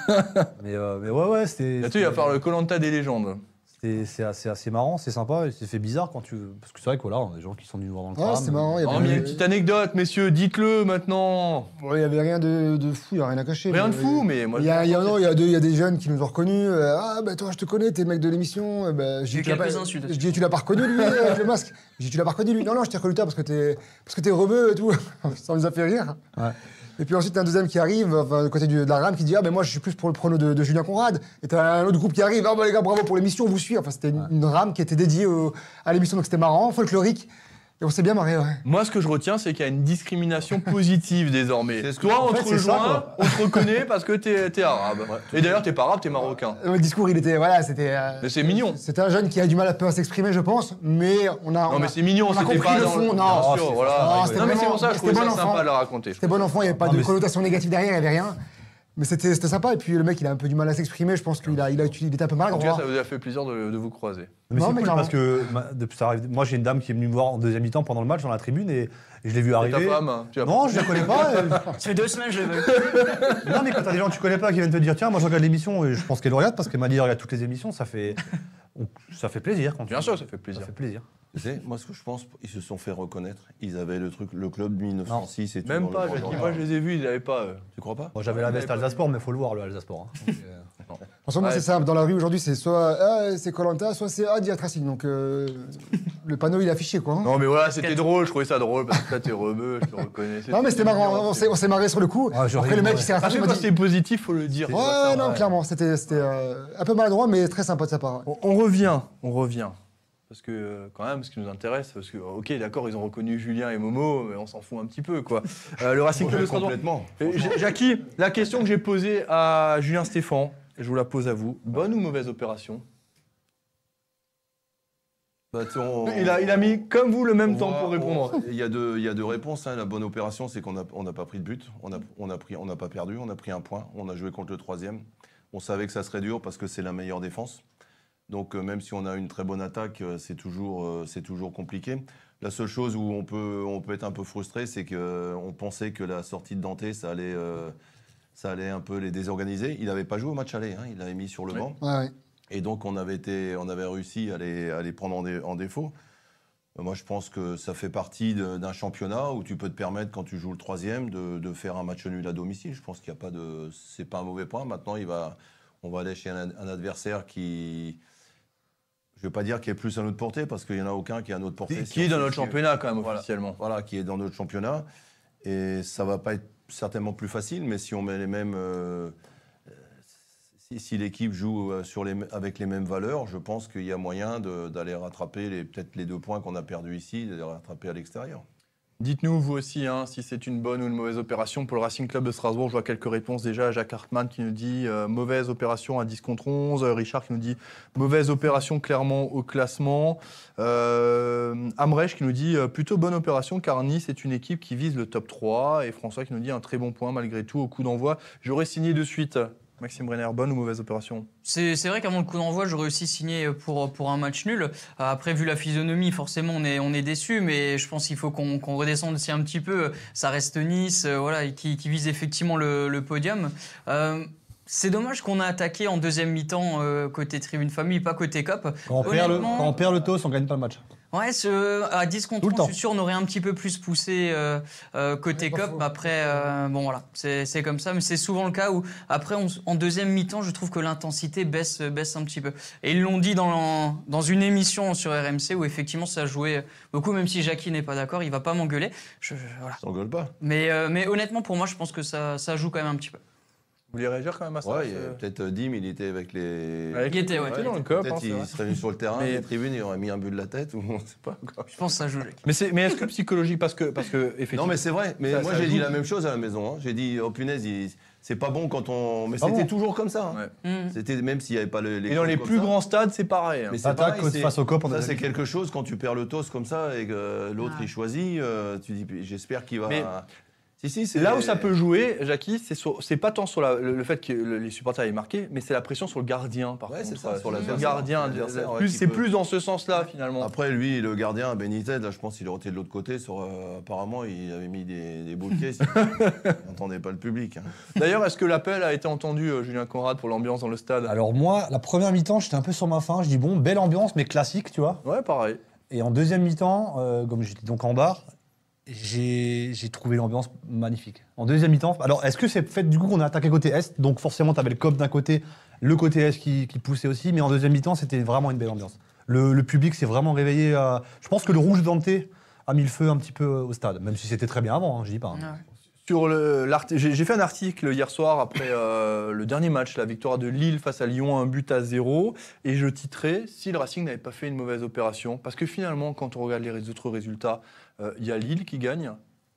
mais, euh, mais ouais, ouais, c'était. Là-dessus, il va faire le Colanta des légendes. C'est assez, assez marrant, c'est sympa, et c'est fait bizarre quand tu. Parce que c'est vrai que voilà, on a des gens qui sont venus voir dans le Ouais, tram. c'est marrant. Il y Oh, avait, mais il y a une petite anecdote, messieurs, dites-le maintenant. Ouais, il y avait rien de, de fou, il n'y a rien à cacher. Rien de Mais- fou, mais moi. Il y, a, il y a- non, il y a deux- il y a des jeunes qui nous ont reconnus. euh, ah, bah toi, je te connais, t'es le mec de l'émission. Euh, bah, je eu dis, tu l'as quelques pas- insultes Je dis, tu l'as pas reconnu, lui, avec le masque? Je dis, tu l'as pas reconnu, lui Non, non, je t'ai reconnu toi parce que t'es parce que t'es rebeu et tout. Ça nous a fait rire. Ouais. Et puis ensuite, un deuxième qui arrive, enfin, du côté de la rame, qui dit Ah, ben moi, je suis plus pour le prono de, Julien Conrad. Et t'as un autre groupe qui arrive Ah, bah les gars, bravo pour l'émission, on vous suit. Enfin, c'était une, rame qui était dédiée à l'émission, donc c'était marrant, folklorique. Et on s'est bien marré, ouais. Moi, ce que je retiens, c'est qu'il y a une discrimination positive désormais. C'est ce que- Toi, en on fait, te c'est ça, rejoint, quoi. on te reconnaît parce que t'es es arabe. Et d'ailleurs, t'es pas arabe, t'es marocain. Le discours, il était. Voilà, c'était. euh, Mais c'est mignon. C'était un jeune qui a du mal un peu à s'exprimer, je pense, mais on a. Non, on mais a- c'est mignon, on a c'était compris pas le dans fond, le- non. Bien sûr, voilà. non, Non, c'était mais c'est vraiment- pour ça que je c'était trouvais ça bon sympa enfant. de le raconter. C'était bon enfant, il n'y avait pas de connotation négative derrière, il n'y avait rien. Mais c'était c'était sympa, et puis le mec, il a un peu du mal à s'exprimer, je pense qu'il a, il a, il était un peu En tout cas, maladroit. ça vous a fait plaisir de, de vous croiser. Mais Non, c'est mais cool clairement. parce que ma- depuis ça arrive- moi j'ai une dame qui est venue me voir en deuxième mi-temps pendant le match dans la tribune et, et je l'ai vu Et ta arriver. femme tu as- Non, je la connais pas. Ça fait deux semaines, je l'ai vu. non, mais quand t'as des gens que tu connais pas qui viennent te dire tiens, moi je regarde l'émission et je pense qu'elle le regarde parce qu'elle m'a dit regarde toutes les émissions, ça fait ça fait plaisir. Quand Bien tu- sûr, ça fait plaisir. Ça fait plaisir. Moi, ce que je pense, ils se sont fait reconnaître. Ils avaient le truc, le club de 1906 et tout. Même pas, moi je les ai vus, ils n'avaient pas. euh, Tu crois pas? Moi j'avais la veste Alsasport, mais faut le voir le Alsasport. hein. Donc, euh, En ce moment, Ouais. c'est simple. Dans la rue, aujourd'hui, c'est soit ah, c'est Colanta, soit c'est ah, Diat Racing. Donc, euh, le panneau, il est affiché, quoi. hein. Non, mais voilà, c'était drôle, je trouvais ça drôle parce que là, t'es rebeu, je te reconnais. Non, mais c'était marrant. On s'est on s'est marré sur le coup. Ah, je Après, le mec, ouais. il s'est Parce rattrapé. que il m'a quand dit- c'est positif, faut le dire. Ouais, non, clairement. C'était c'était, euh, un peu maladroit, mais très sympa de sa part. on revient, on revient. Parce que, euh, quand même, ce qui nous intéresse, parce que, ok, d'accord, ils ont reconnu Julien et Momo, mais on s'en fout un petit peu, quoi. Euh, le Racing Club de Strasbourg. Complètement. Jackie, la question que j'ai posée à Julien Stéphan, je vous la pose à vous. Bonne ou mauvaise opération? Bah, on- il, a, il a mis, comme vous, le même on temps pour répondre. on- Il y, a deux, il y a deux réponses. hein. La bonne opération, c'est qu'on n'a on n'a pas pris de but. On n'a on a pris- on n'a pas perdu. On a pris un point. On a joué contre le troisième. On savait que ça serait dur parce que c'est la meilleure défense. Donc, euh, même si on a une très bonne attaque, euh, c'est toujours, euh, c'est toujours compliqué. La seule chose où on peut, on peut être un peu frustré, c'est qu'on pensait que la sortie de Dante, ça allait, euh, ça allait un peu les désorganiser. Il n'avait pas joué au match aller. hein. Il l'avait mis sur le Oui. banc. Ouais, ouais. Et donc, on avait, été, on avait réussi à les, à les prendre en, dé- en défaut. Moi, je pense que ça fait partie d'un championnat où tu peux te permettre, quand tu joues le troisième, de, de faire un match nul à domicile. Je pense qu'il n'y a pas de. C'est pas un mauvais point. Maintenant, il va, on va aller chez un, un adversaire qui. Je ne veux pas dire qui est plus à notre portée, parce qu'il n'y en a aucun qui est à notre portée. Qui, Si est dans notre championnat, quand même, Voilà. officiellement. Voilà, qui est dans notre championnat. Et ça va pas être certainement plus facile, mais si on met les mêmes. euh, si si l'équipe joue euh, sur les, m- avec les mêmes valeurs, je pense qu'il y a moyen d'aller rattraper peut-être les deux points qu'on a perdus ici, de les rattraper à l'extérieur. Dites-nous, vous aussi, hein, si c'est une bonne ou une mauvaise opération pour le Racing Club de Strasbourg. Je vois quelques réponses déjà. Jacques Hartmann qui nous dit euh, mauvaise opération à 10 contre 11. Euh, Richard qui nous dit mauvaise opération clairement au classement. Euh, Amrech qui nous dit euh, plutôt bonne opération car Nice est une équipe qui vise le top 3. Et François qui nous dit un très bon point malgré tout au coup d'envoi. J'aurais signé de suite. Maxime Brenner, bonne ou mauvaise opération C'est vrai qu'avant le coup d'envoi, j'aurais aussi signé pour, pour un match nul. Euh, Après, vu la physionomie, forcément, on est, on est déçu, mais je pense qu'il faut qu'on redescende aussi un petit peu. Ça reste Nice, euh, voilà, qui, qui vise effectivement le, le podium. Euh, c'est dommage qu'on a attaqué en deuxième mi-temps euh, côté tribune famille, pas côté cop. Quand on, perd le, Honnêtement- quand on perd le toss, on gagne pas le match. Ouais, ce, à 10 contre Tout le 11, temps. je suis sûr, on aurait un petit peu plus poussé euh, euh, côté cop. Après, euh, bon voilà, c'est c'est comme ça, mais c'est souvent le cas où, après, on en deuxième mi-temps, je trouve que l'intensité baisse, baisse un petit peu. Et ils l'ont dit dans, dans une émission sur RMC où effectivement ça jouait beaucoup, même si Jackie n'est pas d'accord, il va pas m'engueuler. Je- je- voilà. Ça n'engueule pas. mais, euh, mais honnêtement, pour moi, je pense que ça, ça joue quand même un petit peu. Vous voulez réagir quand même à ça Ouais, il y a ce- peut-être euh, Dim, il était avec les. Avec- Il était, ouais. il était dans le cop, hein, Peut-être c'est il serait venu sur le terrain, Mais- les tribunes, il aurait mis un but de la tête, ou on sait pas. quoi. Je pense que ça joue. Mais, c'est- mais est-ce que psychologique Parce que, parce que effectivement. Non, mais c'est vrai. Mais Ça- moi, ça j'ai dit la même chose à la maison. hein. J'ai dit, oh punaise, il- c'est pas bon quand on. Mais c'était bon toujours comme ça. hein. Ouais. Mmh. C'était même s'il n'y avait pas le- les. Et dans les plus ça. grands stades, c'est pareil. hein. Mais c'est Attaque pareil, c'est- face au cop, Ça, c'est quelque chose quand tu perds le toss comme ça et que l'autre Ah. il choisit. euh, tu dis, j'espère qu'il va. Mais- si, si, c'est. Là où ça peut jouer, Jackie, c'est sur- c'est pas tant sur la- le, le fait que le- les supporters aient marqué, mais c'est la pression sur le gardien, par Ouais, contre. c'est ça, sur le l'adversaire. gardien. Ouais, Plus- c'est peut- plus dans ce sens-là, finalement. Après, lui, le gardien, Benitez, là, je pense qu'il aurait été de l'autre côté. Sur, euh, apparemment, il avait mis des, des boules de caisse. il n'entendait pas le public. hein. D'ailleurs, est-ce que l'appel a été entendu, euh, Julien Conrad, pour l'ambiance dans le stade? Alors moi, la première mi-temps, j'étais un peu sur ma faim. Je dis bon, belle ambiance, mais classique, tu vois. Ouais, pareil. Et en deuxième mi-temps, euh, comme j'étais donc en bar, j'ai trouvé l'ambiance magnifique. En deuxième mi-temps, alors est-ce que c'est fait du coup qu'on a attaqué côté Est? Donc forcément, tu avais le COP d'un côté, le côté Est qui, poussait aussi, mais en deuxième mi-temps, c'était vraiment une belle ambiance. Le, public s'est vraiment réveillé. Je pense que le rouge de Dante a mis le feu un petit peu au stade, même si c'était très bien avant, hein, je dis pas. hein. J'ai, fait un article hier soir après euh, le dernier match, la victoire de Lille face à Lyon, un but à zéro, et je titrais si le Racing n'avait pas fait une mauvaise opération, parce que finalement, quand on regarde les autres résultats, euh, il y a Lille qui gagne,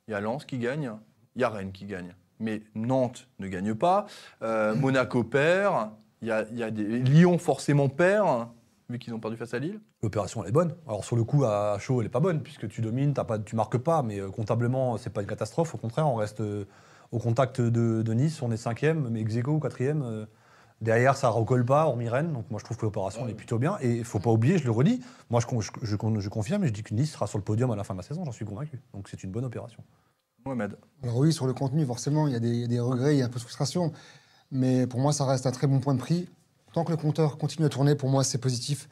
il y a Lens qui gagne, il y a Rennes qui gagne, mais Nantes ne gagne pas, euh, Monaco perd, il y Lyon forcément perd, vu qu'ils ont perdu face à Lille. L'opération, elle est bonne. Alors, sur le coup, à chaud, elle est pas bonne, puisque tu domines, t'as pas, tu marques pas, mais euh, comptablement, c'est pas une catastrophe. Au contraire, on reste euh, au contact de, de Nice, on est cinquième, mais ex quatrième. euh, derrière, ça recolle pas, hormis Rennes. Donc, moi, je trouve que l'opération, elle est plutôt bien. Et il faut pas oublier, je le redis, moi, je, con- je, je con- je confirme, et je dis que Nice sera sur le podium à la fin de la saison, j'en suis convaincu. Donc, c'est une bonne opération. Mohamed. Alors oui, sur le contenu, forcément, il y, a des, il y a des regrets, il y a un peu de frustration. Mais pour moi, ça reste un très bon point de prix. Tant que le compteur continue à tourner, pour moi, c'est positif.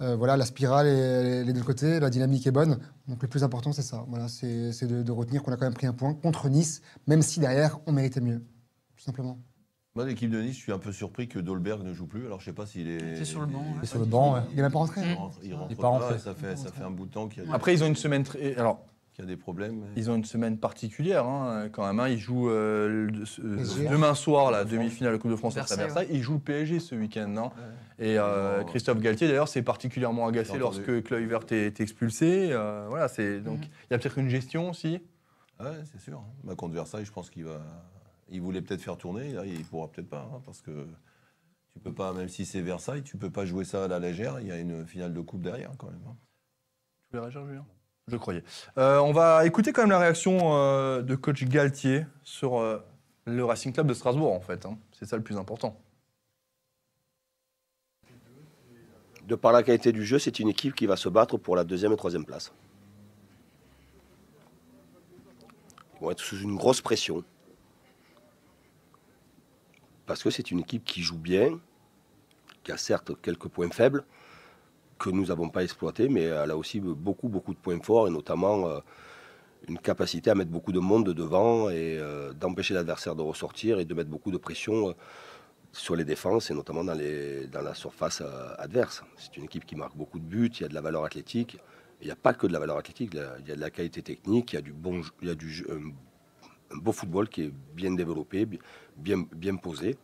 Euh, voilà, la spirale est les deux côtés, la dynamique est bonne. Donc le plus important, c'est ça. Voilà, c'est c'est de, de retenir qu'on a quand même pris un point contre Nice, même si derrière, on méritait mieux. Tout simplement. Moi, l'équipe de Nice, je suis un peu surpris que Dolberg ne joue plus. Alors, je sais pas s'il est. C'est sur le banc, il- ouais. Et sur le banc, ouais. Il n'est même pas rentré. Il rentre, il rentre Il est pas rentré. Ça fait, ça fait un bout de temps qu'il a, Après, ils ont une semaine très- alors, qu'il y a des problèmes. Ils ont une semaine particulière quand même. hein. Ils jouent euh, le- ce- PSG. demain soir la demi-finale de la Coupe de France à Versailles. Ils jouent le PSG ce week-end. hein. Et euh, Oh. Christophe Galtier d'ailleurs s'est particulièrement agacé lorsque Kluivert est expulsé. Euh, voilà, c'est donc Mhm. il y a peut-être une gestion aussi. Ouais, c'est sûr. Bah, contre Versailles, je pense qu'il va. Il voulait peut-être faire tourner. Là, il pourra peut-être pas, hein, parce que tu peux pas, même si c'est Versailles, tu peux pas jouer ça à la légère. Il y a une finale de coupe derrière, quand même. hein. Tu voulais réagir, Julien Je croyais. Euh, on va écouter quand même la réaction euh, de coach Galtier sur euh, le Racing Club de Strasbourg en fait. hein. C'est ça le plus important. De par la qualité du jeu, c'est une équipe qui va se battre pour la deuxième et troisième place. Ils vont être sous une grosse pression. Parce que c'est une équipe qui joue bien, qui a certes quelques points faibles, que nous n'avons pas exploités, mais elle a aussi beaucoup, beaucoup de points forts, et notamment euh, une capacité à mettre beaucoup de monde devant et euh, d'empêcher l'adversaire de ressortir et de mettre beaucoup de pression euh, sur les défenses et notamment dans, les, dans la surface euh, adverse. C'est une équipe qui marque beaucoup de buts, il y a de la valeur athlétique. Il n'y a pas que de la valeur athlétique, il y a- de la qualité technique, il y a du bon, il y a du un, beau football qui est bien développé, bi- bien, bien posé.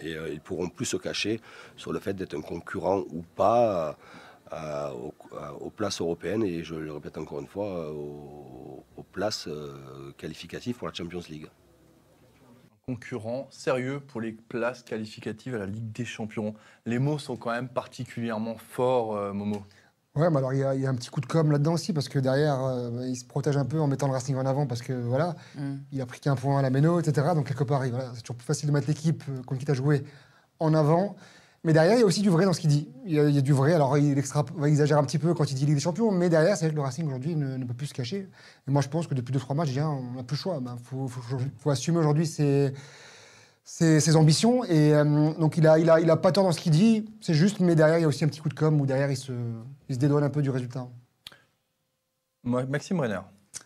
Et euh, ils pourront plus se cacher sur le fait d'être un concurrent ou pas euh, aux, à- aux places européennes et je le répète encore une fois, euh, aux, places euh, qualificatives pour la Champions League. concurrent sérieux pour les places qualificatives à la Ligue des Champions. Les mots sont quand même particulièrement forts, euh, Momo. Ouais, mais alors il y, a- il y a un petit coup de com là-dedans aussi, parce que derrière, euh, il se protège un peu en mettant le Racing en avant, parce que voilà, Mm. il a pris qu'un point à la Méno, etc. Donc quelque part, il- voilà, c'est toujours plus facile de mettre l'équipe euh, contre qui tu as joué en avant. Mais derrière, il y a aussi du vrai dans ce qu'il dit. Il y, a, il y a du vrai. Alors, il, extra, il exagère un petit peu quand il dit Ligue des Champions, mais derrière, c'est vrai que le Racing aujourd'hui ne, ne peut plus se cacher. Et moi, je pense que depuis 2-3 matchs, déjà, on n'a plus le choix. Il faut, faut- faut assumer aujourd'hui ses, ses, ses ambitions. Et euh, donc, il a, il, a, il a pas tort dans ce qu'il dit, c'est juste, mais derrière, il y a aussi un petit coup de com où derrière, il se, il se dédouane un peu du résultat. Maxime Renner.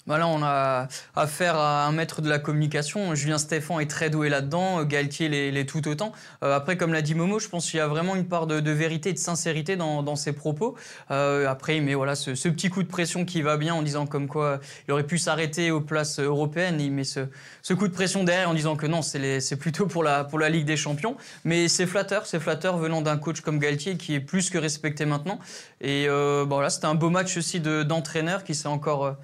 Bah là, on a affaire à un maître de la communication. Julien Stéphan est très doué là-dedans. Galtier l'est tout autant. Euh, après, comme l'a dit Momo, je pense qu'il y a vraiment une part de, vérité et de sincérité dans, ses propos. Euh, après, mais voilà, ce, petit coup de pression qui va bien en disant comme quoi il aurait pu s'arrêter aux places européennes. Il met ce, coup de pression derrière en disant que non, c'est plutôt pour la, Ligue des Champions. Mais c'est flatteur, c'est flatteur venant d'un coach comme Galtier qui est plus que respecté maintenant. Et euh, bon, là, c'était un beau match aussi de- d'entraîneur qui s'est encore.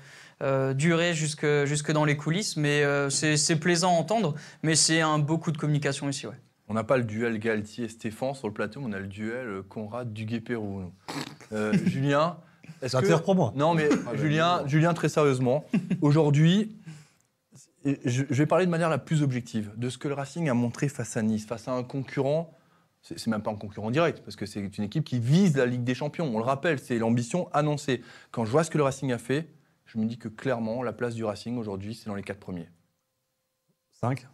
Euh, durer jusque, jusque dans les coulisses, mais euh, c'est c'est plaisant à entendre, mais c'est un beau coup de communication aussi, ouais. On n'a pas le duel Galtier-Stéphane sur le plateau, mais on a le duel euh, Conrad Duguay-Pérou. nous. Euh, Julien, est-ce Ça que... pour moi. Non, mais Julien, Julien, très sérieusement, aujourd'hui, je vais parler de manière la plus objective de ce que le Racing a montré face à Nice, face à un concurrent. C'est même pas un concurrent direct, parce que c'est une équipe qui vise la Ligue des Champions. On le rappelle, c'est l'ambition annoncée. Quand je vois ce que le Racing a fait, je me dis que clairement, la place du Racing aujourd'hui, c'est dans les quatre premiers. 5.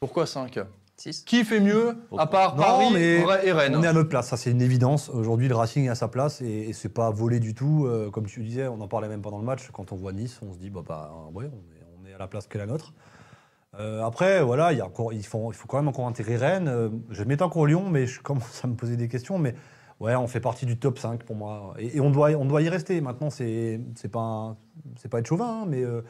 Pourquoi 5 Six. Qui fait mieux, à part Non, Paris mais et Rennes? On est à notre place, ça c'est une évidence. Aujourd'hui, le Racing est à sa place et, et c'est pas volé du tout. Euh, comme tu disais, on en parlait même pendant le match. Quand on voit Nice, on se dit, bah, bah ouais, on est, on est à la place qu'est la nôtre. Euh, après, voilà, il, y a encore, il, faut, il faut quand même encore intégrer Rennes. Euh, je mets encore Lyon, mais je commence à me poser des questions. Mais ouais, on fait partie du top 5 pour moi. Et, et on, doit, on doit y rester. Maintenant, c'est c'est pas, un- c'est pas être chauvin, hein, mais euh,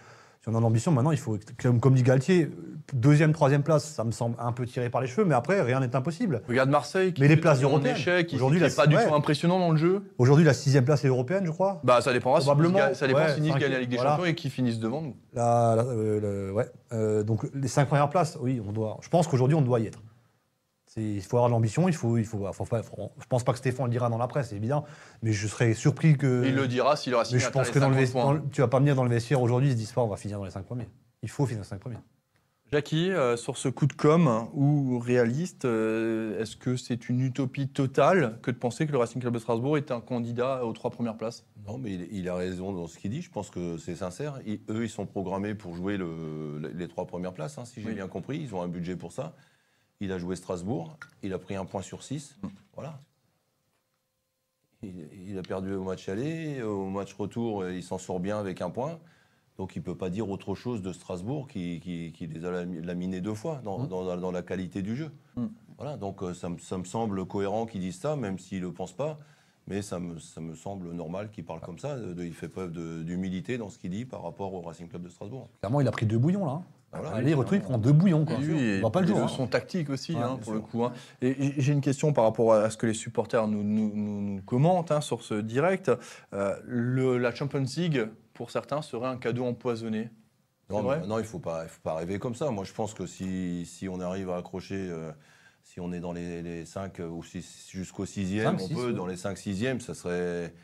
Si on a l'ambition, maintenant, il faut, comme, comme dit Galtier, deuxième, troisième place, ça me semble un peu tiré par les cheveux, mais après, rien n'est impossible. Regarde Marseille qui Mais les places européennes. échec, qui Aujourd'hui, n'est pas du ouais. tout impressionnant dans le jeu. Aujourd'hui, la sixième place est européenne, je crois. Bah ça dépendra si Probablement, gagne- ça dépend ouais, si Nice gagne la Ligue des voilà. Champions et qu'ils finissent devant nous. La- la- euh, le- ouais. Euh, donc, les cinq premières places, oui, on doit. Je pense qu'aujourd'hui, on doit y être. Il faut avoir de l'ambition, il faut, il faut, faut pas- faut- je pense pas que Stéphane le dira dans la presse, c'est évident, mais je serais surpris que. Il le dira s'il aura signé mais je pense que dans le 50 vestiaire, tu vas pas venir dans le vestiaire aujourd'hui, ils se disent pas, on va finir dans les cinq premiers. Il faut finir dans les cinq premiers. Jackie, euh, sur ce coup de com ou réaliste, euh, est-ce que c'est une utopie totale que de penser que le Racing Club de Strasbourg est un candidat aux trois premières places? Non, mais il, il a raison dans ce qu'il dit. Je pense que c'est sincère. Ils- eux, ils sont programmés pour jouer le- les trois premières places, hein, si j'ai Oui. bien compris. Ils ont un budget pour ça. Il a joué Strasbourg. Il a pris un point sur six. Mm. Voilà. Il, il a perdu au match aller. Au match retour, euh, il s'en sort bien avec un point. Donc il ne peut pas dire autre chose de Strasbourg qui, qui- qui les a lami- laminés deux fois dans, Mm. dans la- dans la qualité du jeu. Mm. Voilà, donc euh, ça, me- ça me semble cohérent qu'ils disent ça, même s'ils ne le pensent pas. Mais ça me, ça me semble normal qu'il parle comme ça. de- il fait preuve d'humilité dans ce qu'il dit par rapport au Racing Club de Strasbourg. Clairement, il a pris deux bouillons là. Hein. Voilà. Allez, retour, il prend deux bouillons. Quoi. Oui, on pas le jour. hein. son tactique aussi, Ouais, hein, pour le coup. hein. Et j'ai une question par rapport à ce que les supporters nous, nous- nous- nous commentent hein, sur ce direct. Euh, le- la Champions League, pour certains, serait un cadeau empoisonné. Non, vrai? il ne faut pas, il faut pas rêver comme ça. Moi, je pense que si, si on arrive à accrocher, euh, si on est dans les, les 5 ou six- jusqu'au 6e, Cinq, on six, peut, ouais. dans les 5-6e, ça serait.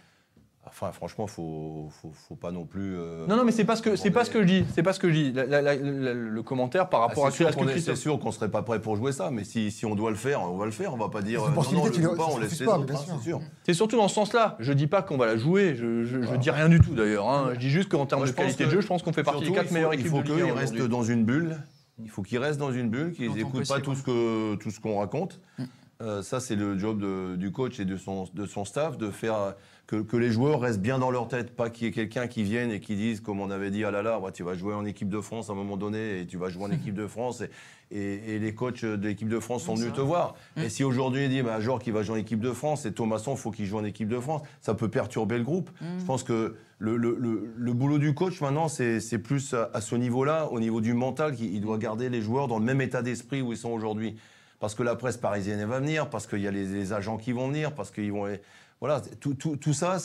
Enfin, franchement, il faut, faut, faut pas non plus. euh, Non, non, mais c'est pas ce que c'est pas ce que je dis. C'est pas ce que je dis. La- la- la- la- le commentaire par Ah, rapport à sûr à ce que c'est sûr qu'on ne serait pas prêt pour jouer ça, mais si, si on doit le faire, on va le faire. On va pas dire C'est euh, non, non, le joue pas, on se laisse les pas, autres, bien hein, sûr. c'est sûr. C'est surtout dans ce sens-là. Je dis pas qu'on va la jouer. Je, je, je dis rien du tout d'ailleurs. hein. Je dis juste qu'en termes Moi, de qualité de jeu, je pense qu'on fait partie des quatre meilleures équipes Il faut de Ligue 1 qu'ils restent dans une bulle. Il faut qu'ils restent dans une bulle, qu'ils n'écoutent pas tout ce que tout ce qu'on raconte. Mm. Euh, ça, c'est le job du coach et de son, de son staff de faire que, que les joueurs restent bien dans leur tête, pas qu'il y ait quelqu'un qui vienne et qui dise, comme on avait dit, ah là là, ouais, tu vas jouer en équipe de France à un moment donné et tu vas jouer en équipe de France et, et- et les coachs de l'équipe de France sont venus te voir. Mm. Et si aujourd'hui il dit, bah, Jorg qui va jouer en équipe de France et Thomasson, faut qu'il joue en équipe de France, ça peut perturber le groupe. Mm. Je pense que le, le- le- le boulot du coach maintenant, c'est plus à, à ce niveau-là, au niveau du mental, qu'il il doit garder les joueurs dans le même état d'esprit où ils sont aujourd'hui. Parce que la presse parisienne va venir, parce qu'il y a les, les agents qui vont venir, parce qu'ils vont. Voilà, tout, tout- tout ça,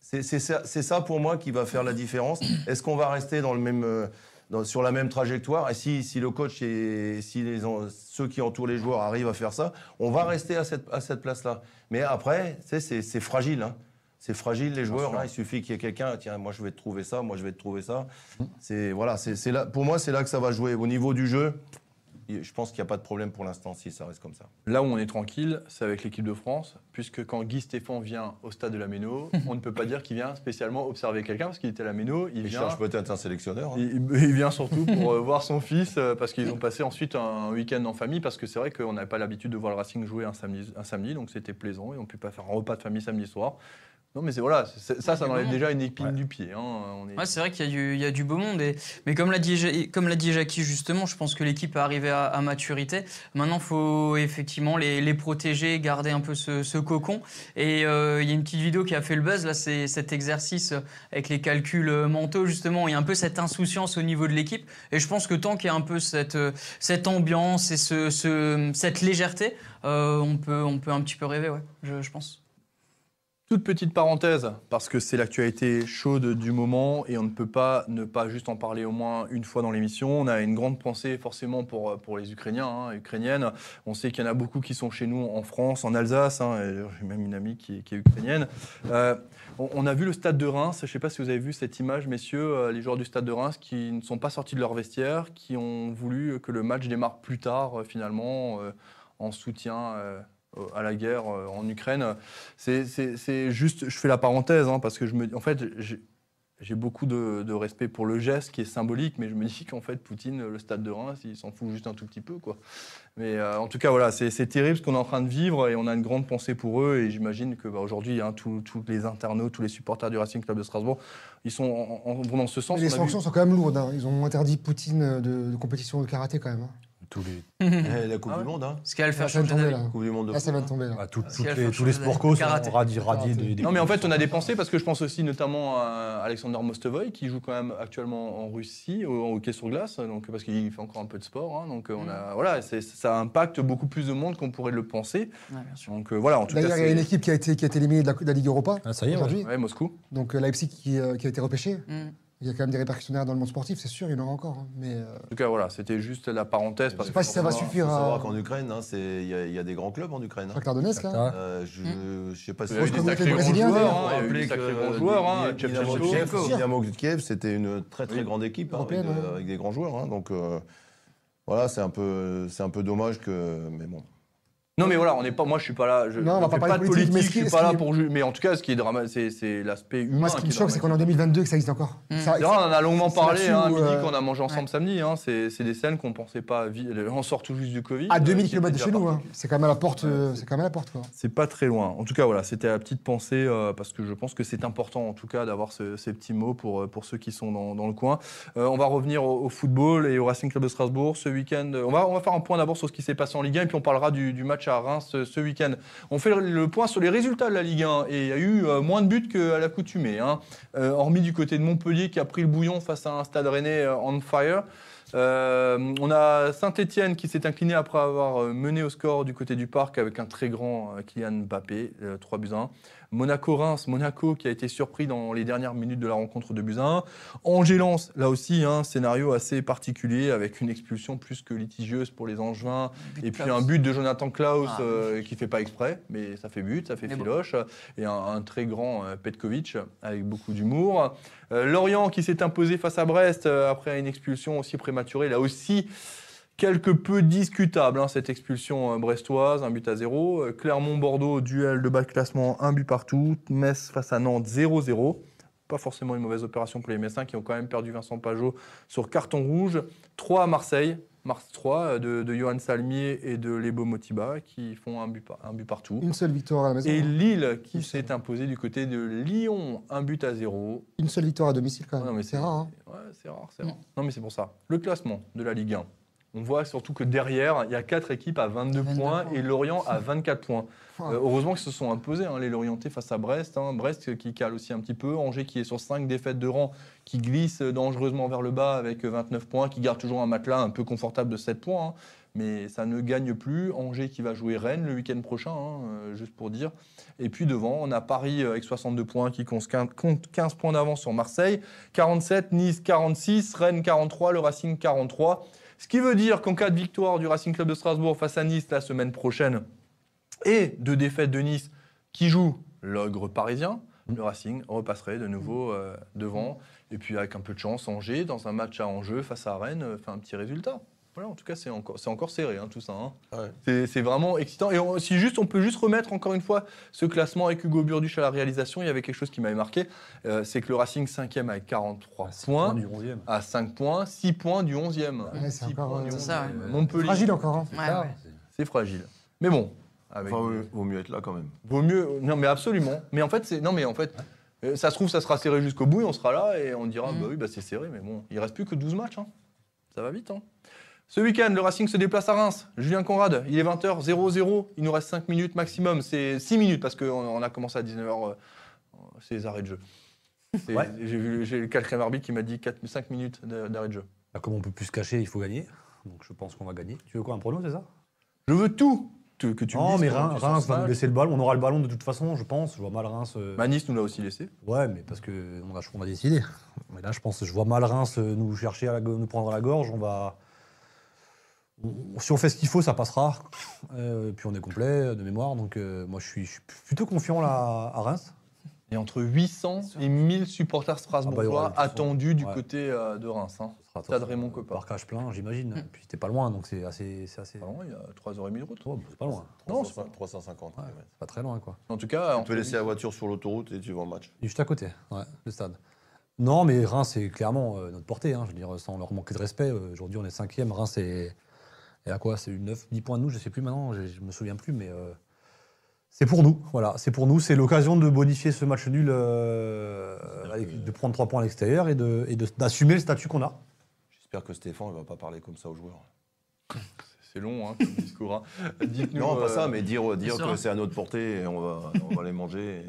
c'est c'est ça, c'est ça pour moi qui va faire la différence. Est-ce qu'on va rester dans le même, euh, dans- sur la même trajectoire? Et si, si le coach et si les, ceux qui entourent les joueurs arrivent à faire ça, on va rester à cette, à cette place-là. Mais après, tu sais, c'est c'est fragile. hein. C'est fragile les joueurs. hein. Il suffit qu'il y ait quelqu'un. Tiens, moi je vais te trouver ça. Moi je vais te trouver ça. C'est voilà. C'est c'est là. Pour moi, c'est là que ça va jouer. Au niveau du jeu, je pense qu'il n'y a pas de problème pour l'instant si ça reste comme ça. Là où on est tranquille, c'est avec l'équipe de France, puisque quand Guy Stéphane vient au stade de la Méno, on ne peut pas dire qu'il vient spécialement observer quelqu'un, parce qu'il était à la Méno, il Il vient, cherche peut-être un sélectionneur. hein. il, il vient surtout pour euh, voir son fils, euh, parce qu'ils ont passé ensuite un week-end en famille, parce que c'est vrai qu'on n'avait pas l'habitude de voir le Racing jouer un samedi, un samedi donc c'était plaisant, et on ne peut pas faire un repas de famille samedi soir. Non mais c'est voilà, ça, ça enlève déjà une épine Ouais. du pied. hein, on est- Ouais, c'est vrai qu'il y, a du- il y a du beau monde. Et, mais comme l'a dit, Ja- comme l'a dit Jackie, justement, je pense que l'équipe est arrivée à, à maturité. Maintenant, il faut effectivement les, les protéger, garder un peu ce, ce cocon. Et euh, il y a une petite vidéo qui a fait le buzz. Là, c'est cet exercice avec les calculs euh, mentaux, justement. Il y a un peu cette insouciance au niveau de l'équipe. Et je pense que tant qu'il y a un peu cette, euh, ambiance et ce, ce- cette légèreté, on, peut, on peut un petit peu rêver, ouais, je pense. Toute petite parenthèse, parce que c'est l'actualité chaude du moment et on ne peut pas ne pas juste en parler au moins une fois dans l'émission. On a une grande pensée forcément pour, pour les Ukrainiens, hein, Ukrainiennes. On sait qu'il y en a beaucoup qui sont chez nous en France, en Alsace. hein, J'ai même une amie qui est, ukrainienne. Euh, on, a vu le stade de Reims. Je ne sais pas si vous avez vu cette image, messieurs, euh, les joueurs du stade de Reims qui ne sont pas sortis de leur vestiaire, qui ont voulu que le match démarre plus tard, euh, finalement, en soutien. À la guerre euh, en Ukraine. C'est- juste, je fais la parenthèse, hein, parce que je me, en fait, j'ai- beaucoup de, de respect pour le geste qui est symbolique, mais je me dis qu'en fait, Poutine, le stade de Reims, il s'en fout juste un tout petit peu, quoi. Mais euh, en tout cas, voilà, c'est terrible ce qu'on est en train de vivre et on a une grande pensée pour eux. Et j'imagine que bah, aujourd'hui, hein, tous les internautes, tous les supporters du Racing Club de Strasbourg, ils sont en, en- vont dans ce sens. Mais les vu- sanctions sont quand même lourdes. hein. Ils ont interdit Poutine de, de compétition de karaté quand même. hein. Tous les, Eh, la Coupe Ah ouais. du Monde, hein. Ce qui va le faire Là, ça vient de changer tomber, là. Coupe du Monde de Là, ça vient de hein. tomber. là. bah, tout- toutes va les- tous les changer sport d'avis. co sont Karaté. radis, radis Karaté. des, des Non, mais en fait, on a dépensé parce que je pense aussi notamment à Alexander Mostovoy qui joue quand même actuellement en Russie au en hockey sur glace, donc parce qu'il fait encore un peu de sport. hein, donc on a voilà, c'est- ça impacte beaucoup plus de monde qu'on pourrait le penser. Ouais, bien sûr. Donc euh, voilà, en tout cas, D'ailleurs, il y a une équipe qui a été, qui a été éliminée de la, de la Ligue Europa Ah, ça y est, ouais. aujourd'hui. ouais, Moscou. Donc euh, Leipzig qui, euh, qui a été repêché. Mm. Il y a quand même des répercussions derrière dans le monde sportif, c'est sûr, il y en aura encore. hein. Mais euh, En tout cas, voilà, c'était juste la parenthèse. je Parce sais pas si ça va suffire faut à savoir qu'en Ukraine, hein, c'est- il y, a- il y a des grands clubs en Ukraine. hein. Shakhtar Donetsk. hein. Shakhtar. Euh, je ne sais pas si Il je des sacrés bons joueurs, hein, il y a eu des sacrés bons joueurs. Dynamo Kiev, c'était une très très grande équipe avec, des grands joueurs. donc euh, voilà, c'est un peu c'est un peu dommage que mais bon. Non, mais voilà, on n'est pas. Moi, je suis pas là. Je, Non, on va pas parler de politique, mais ce je suis pas là pour. Mais en tout cas, ce qui est dramatique, c'est- l'aspect humain. Moi, ce qui me est choque, c'est qu'on est en dramatique. 2022 que ça existe encore. Mm. Vrai, on en a longuement parlé, hein, midi euh, qu'on a mangé ensemble samedi. hein, c'est des scènes qu'on pensait pas. On sort tout juste du Covid. à euh, 2000 qui km de chez nous, hein. c'est quand même à la porte. euh, c'est quand même à la porte. C'est pas très loin. En tout cas, voilà, c'était la petite pensée euh, parce que je pense que c'est important, en tout cas, d'avoir ce- ces petits mots pour, euh, pour ceux qui sont dans, dans le coin. Euh, on va revenir au, football et au Racing Club de Strasbourg ce week-end. Euh, On va, on va faire un point d'abord sur ce qui s'est passé en Ligue 1 et puis on parlera du, du à Reims euh, ce week-end. On fait le, point sur les résultats de la Ligue 1 et il y a eu euh, moins de buts qu'à l'accoutumée. Hein. Euh, hormis du côté de Montpellier qui a pris le bouillon face à un stade rennais on fire. On a Saint-Etienne qui s'est incliné après avoir mené au score du côté du parc avec un très grand Kylian Mbappé, euh, 3 buts à 1. Monaco-Reims, Monaco qui a été surpris dans les dernières minutes de la rencontre de 1. Angers-Lens, là aussi, un scénario assez particulier avec une expulsion plus que litigieuse pour les Angevins. But Et puis Klaus. un but de Jonathan Klaus Ah. euh, qui fait pas exprès, mais ça fait but, ça fait bon. filoche. Et un, un très grand euh, Petkovic avec beaucoup d'humour. Euh, Lorient qui s'est imposé face à Brest euh, après une expulsion aussi prématurée, là aussi quelque peu discutable, hein, cette expulsion euh, brestoise, un but à zéro. Euh, Clermont-Bordeaux, duel de bas de classement, un but partout. Metz face à Nantes, 0-0. Pas forcément une mauvaise opération pour les Messins qui ont quand même perdu Vincent Pajot sur carton rouge. 3 à Marseille, Mars 3 euh, de, de Johan Salmier et de Lebo Motiba qui font un but, par- un but partout. Une seule victoire à la maison. Et hein. Lille qui s'est imposé du côté de Lyon, un but à zéro. Une seule victoire à domicile, quand même. mais c'est rare. hein. Ouais, c'est rare, c'est rare. Non, mais c'est pour ça. Le classement de la Ligue 1. On voit surtout que derrière, il y a quatre équipes à 22, 22 points, points. et Lorient à 24 points. Euh, heureusement qu'ils se sont imposés, hein, les Lorientais face à Brest. hein. Brest qui cale aussi un petit peu. Angers qui est sur 5 défaites de rang, qui glisse dangereusement vers le bas avec 29 points, qui garde toujours un matelas un peu confortable de 7 points. hein. Mais ça ne gagne plus. Angers qui va jouer Rennes le week-end prochain, euh, juste pour dire. Et puis devant, on a Paris euh, avec 62 points qui compte 15 compte 15 points d'avance sur Marseille. 47, Nice 46, Rennes 43, le Racing 43. Ce qui veut dire qu'en cas de victoire du Racing Club de Strasbourg face à Nice la semaine prochaine et de défaite de Nice qui joue l'ogre parisien, le Racing repasserait de nouveau euh, devant. Et puis avec un peu de chance, Angers, dans un match à enjeu face à Rennes, euh, fait un petit résultat. Voilà, en tout cas, c'est encore, c'est encore serré hein, tout ça. hein. Ouais. C'est- C'est vraiment excitant. Et on, si juste, on peut juste remettre encore une fois ce classement avec Hugo Burduch à la réalisation. Il y avait quelque chose qui m'avait marqué, euh, c'est que le Racing 5e avec 43 Six points, du 11e. à 5 points, 6 points du 11e. Ouais, c'est encore, euh, du C'est ça, 11e. ouais. Montpellier, Fragile encore. hein. Ouais, Ça, ouais. c'est- fragile. Mais bon, avec Enfin, vaut- vaut mieux être là quand même. Vaut mieux. Non, mais absolument. Mais en fait, c'est. Non, mais en fait. euh, Ça se trouve, ça sera serré jusqu'au bout et on sera là et on dira, Mhm. bah oui, bah c'est serré, mais bon, il reste plus que 12 matchs. hein. Ça va vite. hein. Ce week-end, le Racing se déplace à Reims. Julien Conrad, il est 20h, 0-0. Il nous reste 5 minutes maximum. C'est 6 minutes parce qu'on on a commencé à 19h. c'est les arrêts de jeu. Ouais. J'ai le quatrième arbitre qui m'a dit 4, 5 minutes d'a- d'arrêt de jeu. Bah, comme on peut plus se cacher, il faut gagner. Donc je pense qu'on va gagner. Tu veux quoi, un prono, c'est ça? Je veux tout que, tu me Non, mais Reims, va nous laisser le ballon. On aura le ballon de toute façon, je pense. Je vois mal Reims. euh, Nice nous l'a aussi laissé. Ouais, mais parce qu'on a, on a décidé. Mais là, je pense, je vois mal Reims euh, nous chercher à la nous prendre à la gorge. On va. On- si on fait ce qu'il faut, ça passera. Euh, puis on est complet euh, de mémoire. Donc euh, moi, je suis, je suis plutôt confiant là à Reims. Et entre 800 et 1000 supporters Ah bah, strasbourgeois toute façon. attendus du Ouais. côté euh, de Reims. hein. Ce sera Stade Raymond Coppa. Parcage plein, j'imagine. Mm. Puis t'es pas loin, donc c'est assez. C'est assez... Pas loin, il y a 3h30 de route. Oh, bah, c'est pas loin. Non, 300 350. Ouais, ouais. c'est pas très loin, quoi. En tout cas, Tu peux laisser la voiture sur l'autoroute et tu vas au match. Juste à côté, ouais, le stade. Non, mais Reims, c'est clairement euh, notre portée. hein, je veux dire, sans leur manquer de respect. euh, Aujourd'hui, on est cinquième. Reims, c'est. Et à quoi C'est 9, 10 points de nous, je sais plus maintenant, je, je me souviens plus, mais. euh, c'est pour nous, voilà. C'est pour nous. C'est l'occasion de bonifier ce match nul, euh, avec- de prendre 3 points à l'extérieur et de- et de- d'assumer le statut qu'on a. J'espère que Stéphane ne va pas parler comme ça aux joueurs. C'est long, hein, comme discours. hein. Dites-nous, Non, pas euh, ça, mais dire, dire que c'est à notre portée et on va, on va les manger.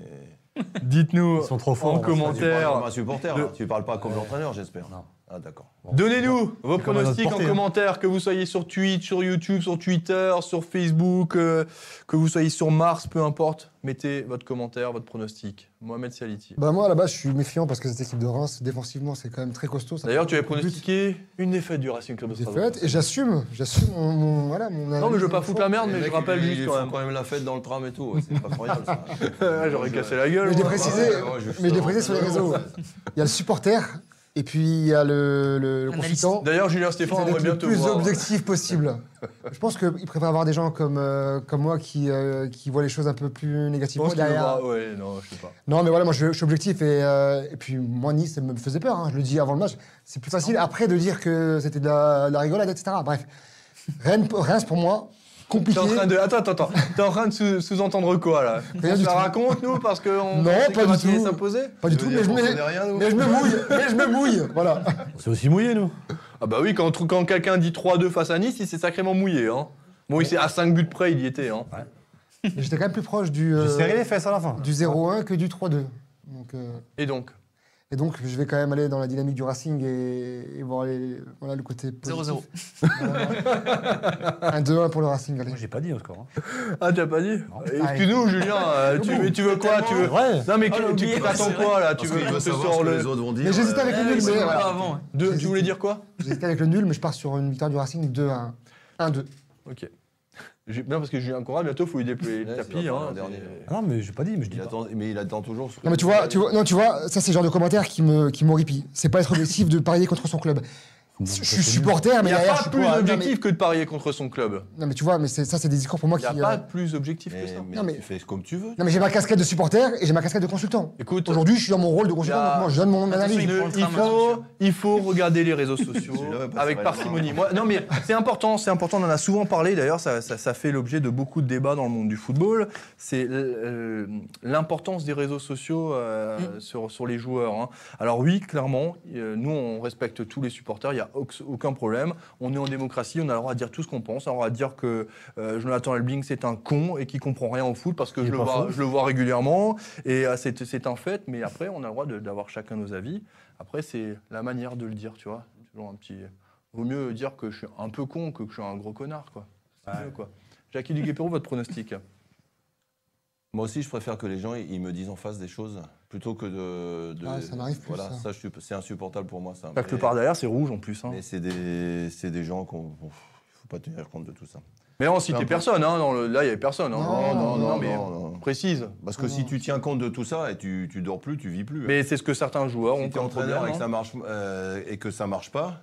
et- Dites-nous Ils sont trop forts. en faire Tu parles commentaire. comme un supporter, Le- là. tu parles pas comme l'entraîneur, j'espère. Ah, d'accord. Bon. Donnez-nous vos pronostics en hein. commentaire, que vous soyez sur Twitch, sur YouTube, sur Twitter, sur Facebook, euh, que vous soyez sur Mars, peu importe. Mettez votre commentaire, votre pronostic. Mohamed Saliti. Bah moi, à la base, je suis méfiant parce que cette équipe de Reims, défensivement, c'est quand même très costaud. D'ailleurs, tu avais pronostiqué une défaite du Racing Club de Des Strasbourg. fêtes, et j'assume, j'assume mon, mon- voilà, mon Non, mais je veux pas foutre la merde, mais je rappelle juste quand même. quand même la fête dans le tram et tout. C'est pas ça. J'aurais cassé la gueule. Mais je l'ai précisé sur les réseaux. Il y a le supporter, et puis il y a le, le, consultant. D'ailleurs, Julien Stéphane, on aimerait bien le te plus voir. objectif possible. Je pense qu'il préfère avoir des gens comme, euh, comme moi qui, euh, qui voient les choses un peu plus Je négativement pense derrière. Ouais, non, je sais pas. Non, mais voilà, moi je, je suis objectif et, euh, et puis moi Nice, ça me faisait peur. hein, je le dis avant le match. C'est plus facile après de dire que c'était de la, de la rigolade, etc. Bref, Rennes, Reims pour moi, T'es compliqué. en train de. Attends, attends, attends. T'es en train de sous- sous-entendre quoi là Rien On se la raconte, nous, parce qu'on. Non, pas que du tout. s'imposer Pas du tout, mais je, me, mais je me mouille. mais je me mouille. Voilà. C'est aussi mouillé, nous. Ah bah oui, quand, quand quelqu'un dit 3-2 face à Nice, il s'est sacrément mouillé. Hein. Bon, il s'est à 5 buts près, il y était. Hein. Et J'étais quand même plus proche du, euh, J'ai serré les fesses à la fin. du 0-1 que du 3-2. Donc, euh, Et donc? Et donc, je vais quand même aller dans la dynamique du Racing et, et voir les, voilà, le côté positif. 0-0. Un 2-1 pour le Racing, allez. Moi, j'ai pas dit au score. hein. Ah, t'as pas dit Non. Excuse-nous, Julien, euh, tu, mais tu veux quoi tu veux... Ouais. Non, mais Ah, a tu t'attends quoi là Tu veux que je sors le. les autres vont dire. Mais j'hésitais avec Ah, le nul, mais voilà. avant. Deux, tu voulais dire quoi? J'hésitais avec le nul, mais je pars sur une victoire du Racing 2-1. 1-2. Ok. J'ai- Non, parce que Julien Conrad, bientôt, faut lui déployer le Ouais, tapis. c'est pas Hein, le dernier. c'est- Ah non, mais j'ai pas dit, mais je dis Il pas. attend, mais il attend toujours. ce que- Non, mais tu vois, tu vois, non, tu vois ça, c'est le genre de commentaire qui me, qui m'horripile. C'est pas être objectif de parier contre son club. Je suis supporter, Il mais n'y a derrière, je pas suis plus non, objectif mais- que de parier contre son club. Non, mais tu vois, mais ça, c'est des discours pour moi Il n'y qui. a pas euh, plus objectif que ça. mais Non, mais- tu fais comme tu veux. Non, mais j'ai ma casquette de supporter et j'ai ma casquette de consultant. Écoute, Aujourd'hui, je suis dans mon rôle de consultant, Il y a- donc moi, je donne mon Attention, analyse. il il, faut, il faut regarder les réseaux sociaux avec parcimonie. Moi, non, mais c'est important, c'est important. On en a souvent parlé. D'ailleurs, ça, ça- ça fait l'objet de beaucoup de débats dans le monde du football. C'est euh, l'importance des réseaux sociaux euh, Mm. sur, sur les joueurs. hein. Alors oui, clairement, nous, on respecte tous les supporters. Il n'y a auc- aucun problème. On est en démocratie. On a le droit de dire tout ce qu'on pense. On a le droit de dire que euh, Jonathan Elbling, c'est un con et qui comprend rien au foot parce que je le, vois, je le vois régulièrement. Et euh, c'est un fait. Mais après, on a le droit d'avoir chacun nos avis. Après, c'est la manière de le dire, tu vois. Toujours un petit. Vaut mieux dire que je suis un peu con que que je suis un gros connard, quoi. C'est Ouais. mieux, quoi. Jackie Duguay-Perrault, votre pronostic? Moi aussi, je préfère que les gens ils me disent en face des choses plutôt que de. de- Ah, ça m'arrive plus, Voilà, ça. c'est insupportable pour moi. Ça. Parce que Mais- par derrière, c'est rouge en plus. Hein. Mais c'est des, c'est des gens qu'on. Il faut pas tenir compte de tout ça. Mais on citait personne, hein, dans le- là, il n'y avait personne. hein. Non, non, non, mais non, non. précise. Parce que Non, si tu tiens compte de tout ça et tu, tu dors plus, tu vis plus. Mais c'est ce que certains joueurs ont si tu es comme entraîneur problème. et que, hein. ça marche, euh, et que ça marche pas,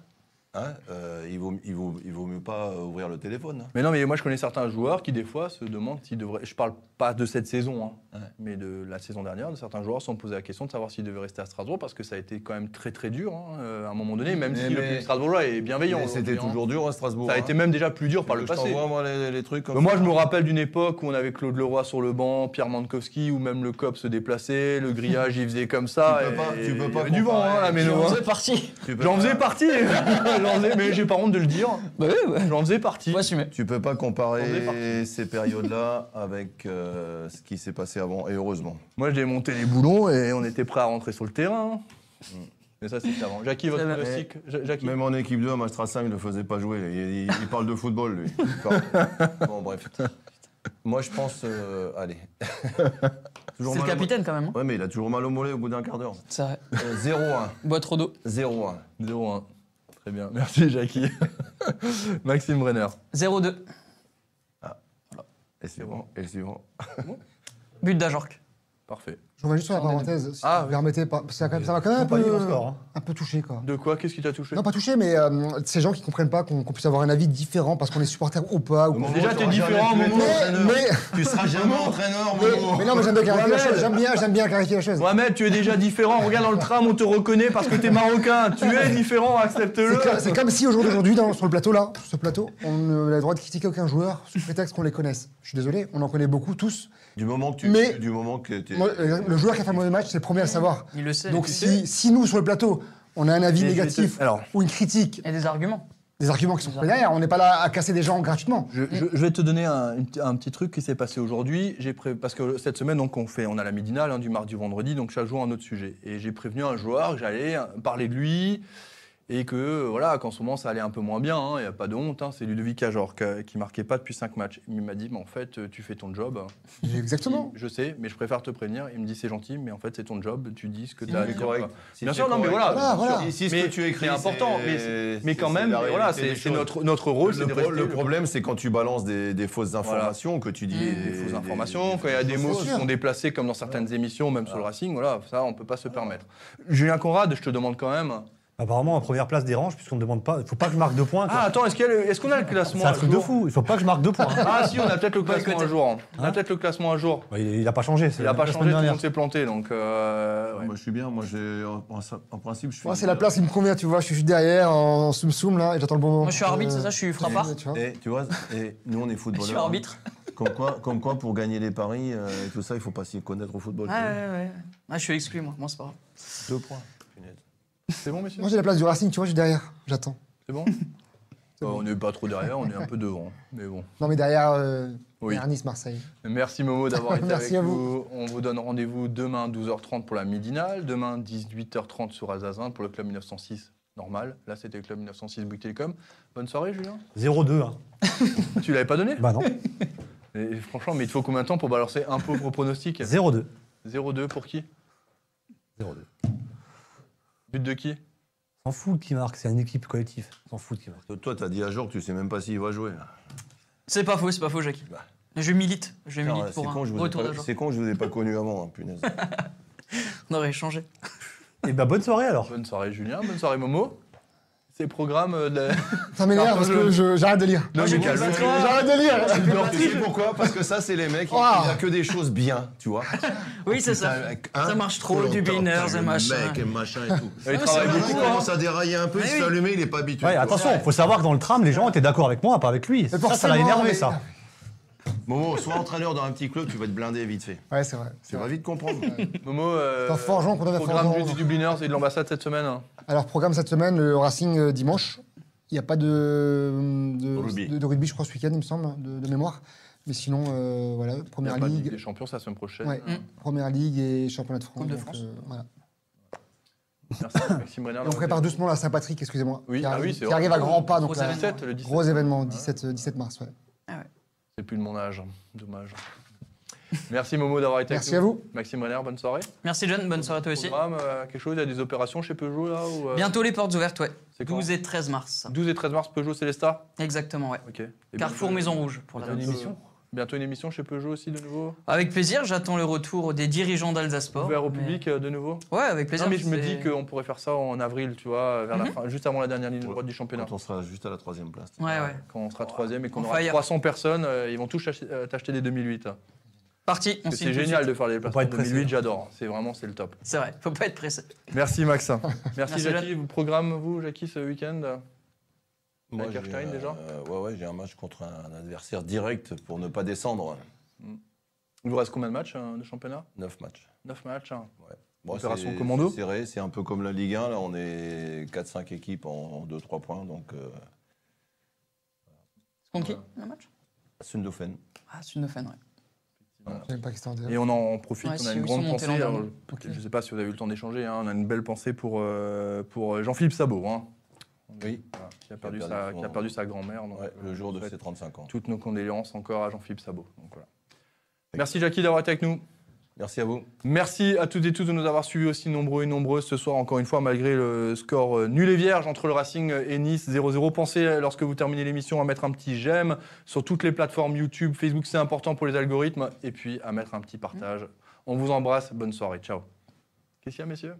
hein, euh, il, vaut, il, vaut, il vaut mieux pas ouvrir le téléphone. hein. Mais non, mais moi je connais certains joueurs qui des fois se demandent s'ils devraient. Je parle pas de cette saison, hein, Ouais. mais de la saison dernière. De certains joueurs se sont posé la question de savoir s'ils devaient rester à Strasbourg parce que ça a été quand même très très dur hein, euh, à un moment donné, même Mais- si le mais- public strasbourgeois est bienveillant. C'était hein. toujours dur à Strasbourg. Ça a hein. été même déjà plus dur par le je passé. moi, les, les trucs comme moi, je me rappelle d'une époque où on avait Claude Leroy sur le banc, Pierre Mankowski, où même le COP se déplaçait, le grillage, il faisait comme ça. Tu peux pas- tu peux pas du vent, hein, la méno. hein. C'est parti. Tu peux J'en faisais partie, J'en faisais- mais j'ai pas honte de le dire. Bah oui, ouais. J'en faisais partie. Faut assumer. Tu peux pas comparer ces périodes-là avec euh, ce qui s'est passé avant, et heureusement. Moi, j'ai monté les boulons et on était prêt à rentrer sur le terrain. Mm. Mais ça, c'était avant. Jackie, votre pronostic Ja- Jackie Même en équipe 2, à Mastrassin, il ne le faisait pas jouer. Il, il- il parle de football, lui. bon, bref. Moi, je pense. euh, allez. Toujours C'est le capitaine quand même. hein. Ouais, mais il a toujours mal au mollet au bout d'un quart d'heure. C'est vrai. Euh, 0-1. Bois trop d'eau. 0-1. 0-1. Très bien. Merci, Jackie. Maxime Brenner. 0-2. Et suivant. Et suivant. But d'Ajorc. Parfait. Je reviens juste sur la parenthèse, si Ah, vous me permettez, que ça, quand même- ça m'a quand même un peu, score. hein. un peu touché. Quoi. De quoi? Qu'est-ce qui t'a touché? Non, pas touché, mais euh, ces gens qui comprennent pas qu'on qu'on puisse avoir un avis différent parce qu'on est supporter ou pas. Ou qu'on- Déjà, t'es différent, jamais pu Momo. être mais, entraîneur. mais, Tu seras jamais entraîneur, mais, Momo. mais non, mais j'aime bien clarifier la chose. J'aime bien, j'aime bien clarifier la chose. Mohamed, tu es déjà différent. Regarde dans le tram, on te reconnaît parce que t'es marocain. Tu es différent, C'est accepte-le. comme, c'est comme si au jour d'aujourd'hui, dans- sur le plateau là, sur ce plateau, on n'a le droit de critiquer aucun joueur sous prétexte qu'on les connaisse. Je suis désolé, on en connaît beaucoup tous. Du moment que tu. Mais- Du moment que t'es- Moi, euh, le joueur qui a fait le mauvais match, c'est le premier à le savoir. Il le sait. Donc si, si nous sur le plateau, on a un avis négatif te- alors. ou une critique, Il y a des arguments. des arguments qui sont derrière. On n'est pas là à casser des gens gratuitement. Je, je- je vais te donner un, petit- un petit truc qui s'est passé aujourd'hui. J'ai pré- Parce que cette semaine, donc, on, fait, on a la midinale hein, du mardi au vendredi, donc chaque jour un autre sujet. Et j'ai prévenu un joueur que j'allais euh, parler de lui et que euh, voilà, qu'en ce moment ça allait un peu moins bien, il n'y a pas de honte. hein. c'est Ludovic Ajor qui, qui marquait pas depuis 5 matchs. Il m'a dit, mais en fait, euh, tu fais ton job. Exactement. Je sais, mais je préfère te prévenir. Il me dit, c'est gentil, mais en fait, c'est ton job. Tu dis ce que tu as à bien. dire. correct. Si Bien sûr, non, mais voilà. Voilà, sûr. voilà. Si ce Mais que tu écris, c'est important, c'est- mais, quand même, voilà, c'est notre, notre rôle, Le, pro- le problème, c'est quand tu balances des, des fausses informations, que tu dis Mmh. des fausses informations, quand il y a des mots qui sont déplacés comme dans certaines émissions, même sur le Racing, voilà, ça on peut pas se permettre. Julien Conrad, je te demande quand même. Apparemment, en première place dérange, puisqu'on ne demande pas. Il faut pas que je marque deux points. quoi. Ah attends, est-ce qu'il y a le- est-ce qu'on a le classement c'est un à truc de jour fou. Il faut pas que je marque deux points. hein. Ah si, on a peut-être le classement à jour. On a Hein peut-être le classement à jour. Bah, il n'a pas changé. c'est Il a pas la changé, semaine tout le dernière. monde s'est planté, donc. euh, ouais. Moi, je suis bien. Moi, j'ai en, en principe, je suis. Moi, c'est la place qui me convient, tu vois. Je suis juste derrière en soum-soum là et j'attends le bon moment. Moi, je suis arbitre, euh, c'est ça, je suis frappard. tu vois. Et tu vois, et nous, on est Je footballeurs. suis arbitre. Comme quoi, comme quoi, pour gagner les paris euh, et tout ça, il faut pas s'y connaître au football. Ouais, ouais, ouais. Ah, je suis exclu, moi. Moi, c'est pas grave. Deux points. punaise. C'est bon, messieurs Moi, j'ai la place du Racing, tu vois, je suis derrière. J'attends. C'est bon Euh, On n'est pas trop derrière, on est un peu devant, mais bon. Non, mais derrière, euh, Oui. derrière Nice, Marseille. Merci Momo d'avoir été Merci avec à vous. nous. On vous donne rendez-vous demain 12h30 pour la midinale, demain 18h30 sur Azazin pour le club 1906 normal. Là, c'était le club 1906 Bouygues Télécom. Bonne soirée, Julien. 0-2. hein. tu l'avais pas donné Bah non. Et Franchement, mais il te faut combien de temps pour balancer un pauvre pronostic 0-2. 0-2 pour qui? 0-2. But de qui? S'en fout qui marque, c'est une équipe collective. S'en fout qui marque. Toi, t'as dit à jour que tu sais même pas s'il va jouer. C'est pas faux, c'est pas faux, Jackie. Je milite. Je milite C'est pour con, je un vous ai retour pas- c'est con, je vous ai pas connu avant, hein, punaise. On aurait échangé. Et bah bonne soirée alors. Bonne soirée, Julien. Bonne soirée, Momo. Ces programmes euh, de la... Ça m'énerve parce que je- j'arrête de lire. Non, mais calme-toi. J'arrête de lire. Tu sais pourquoi Parce que ça, c'est les mecs, il Oh. n'y a que des choses bien, tu vois. Oui, c'est ça. Hein Ça marche trop, du binner, et le machin. mec et machin et tout. Il travaille beaucoup. Il commence à dérailler un peu, il Ah se oui. fait allumer, il n'est pas habitué. Ouais, tu vois. attention, il faut savoir que dans le tram, les gens étaient d'accord avec moi, pas avec lui. Ça, ça l'a forcément, énervé mais- ça. Momo, sois entraîneur dans un petit club, tu vas te blinder vite fait. Ouais, c'est vrai. Tu vas vite comprendre. Momo, euh, C'est un forgeron qu'on avait programme du, du Dubliners et de l'ambassade cette semaine. hein. Alors, programme cette semaine, le Racing euh, dimanche. Il n'y a pas de, de, Rugby. de- de rugby, je crois, ce week-end, il me semble, de, de mémoire. Mais sinon, euh, voilà, Il y a Première pas de Ligue Ligue, des Champions, c'est la semaine prochaine. Ouais. Mm. Première Ligue et Championnat de France. Coupe de donc, France. euh, voilà. Merci, Maxime Brenner. Et on prépare doucement la Saint-Patrick, excusez-moi. Oui, qui ah arrive, oui, c'est qui vrai. arrive à grands pas. Donc Gros là, événement. 17, le 17. gros événement, 17, euh, 17 mars. Ouais. C'est plus de mon âge. Dommage. Merci Momo d'avoir été Merci avec à nous. vous. Maxime Brenner, bonne soirée. Merci, John. Bonne soirée à toi aussi. Programme, euh, quelque chose, il y a des opérations chez Peugeot là ou, euh, Bientôt les portes ouvertes, ouais. C'est quand 12 et 13 mars. 12 et 13 mars, Peugeot Célesta. Exactement, ouais. Ok. Et Carrefour bientôt- Maison Rouge pour la bientôt- émission Bientôt une émission chez Peugeot aussi de nouveau. Avec plaisir, j'attends le retour des dirigeants d'Alsace Sport. Ouvert au mais- public euh, de nouveau. Ouais, avec plaisir. Non mais je me dis qu'on pourrait faire ça en avril, tu vois, vers la Mhm. fin, juste avant la dernière ligne droite du championnat. Quand on sera juste à la troisième place. Ouais, ouais. Quand on sera troisième et qu'on On aura fire. 300 personnes, euh, ils vont tous t'acheter euh, t'acheter des 2008. Parti, on C'est génial de faire des pas placements être pressé. 2008, j'adore. C'est vraiment c'est le top. C'est vrai, faut pas être pressé. Merci Max. Merci, Merci, Jackie. Vous programme vous Jackie ce week-end? Moi, Avec j'ai, Erstein, déjà? Euh, Ouais, ouais, j'ai un match contre un adversaire direct pour ne pas descendre. Il vous reste combien de matchs euh, de championnat? Neuf matchs. 9 matchs. hein. Bon, Opération c'est- commando C'est serré, c'est un peu comme la Ligue 1. Là, on est 4-5 équipes en 2-3 points. Donc, euh, C'est contre qui le match? Sundofen. Ah, fan, ouais. Et on en profite, Ouais, on a si une grande pensée. alors. Je ne sais pas si vous avez eu le temps d'échanger, hein, on a une belle pensée pour, euh, pour Jean-Philippe Sabot, hein, Oui, voilà, qui, a perdu perdu sa, son- qui a perdu sa grand-mère. ouais, le jour de ses 35 ans. Toutes nos condoléances encore à Jean-Philippe Sabot. donc voilà. Merci Jackie d'avoir été avec nous. Merci à vous. Merci à toutes et tous de nous avoir suivis aussi nombreux et nombreuses ce soir, encore une fois, malgré le score euh, nul et vierge entre le Racing et Nice 0-0. Pensez, euh, lorsque vous terminez l'émission, à mettre un petit j'aime sur toutes les plateformes YouTube, Facebook, c'est important pour les algorithmes, et puis à mettre un petit partage. On vous embrasse, bonne soirée, ciao. Qu'est-ce qu'il y a, messieurs?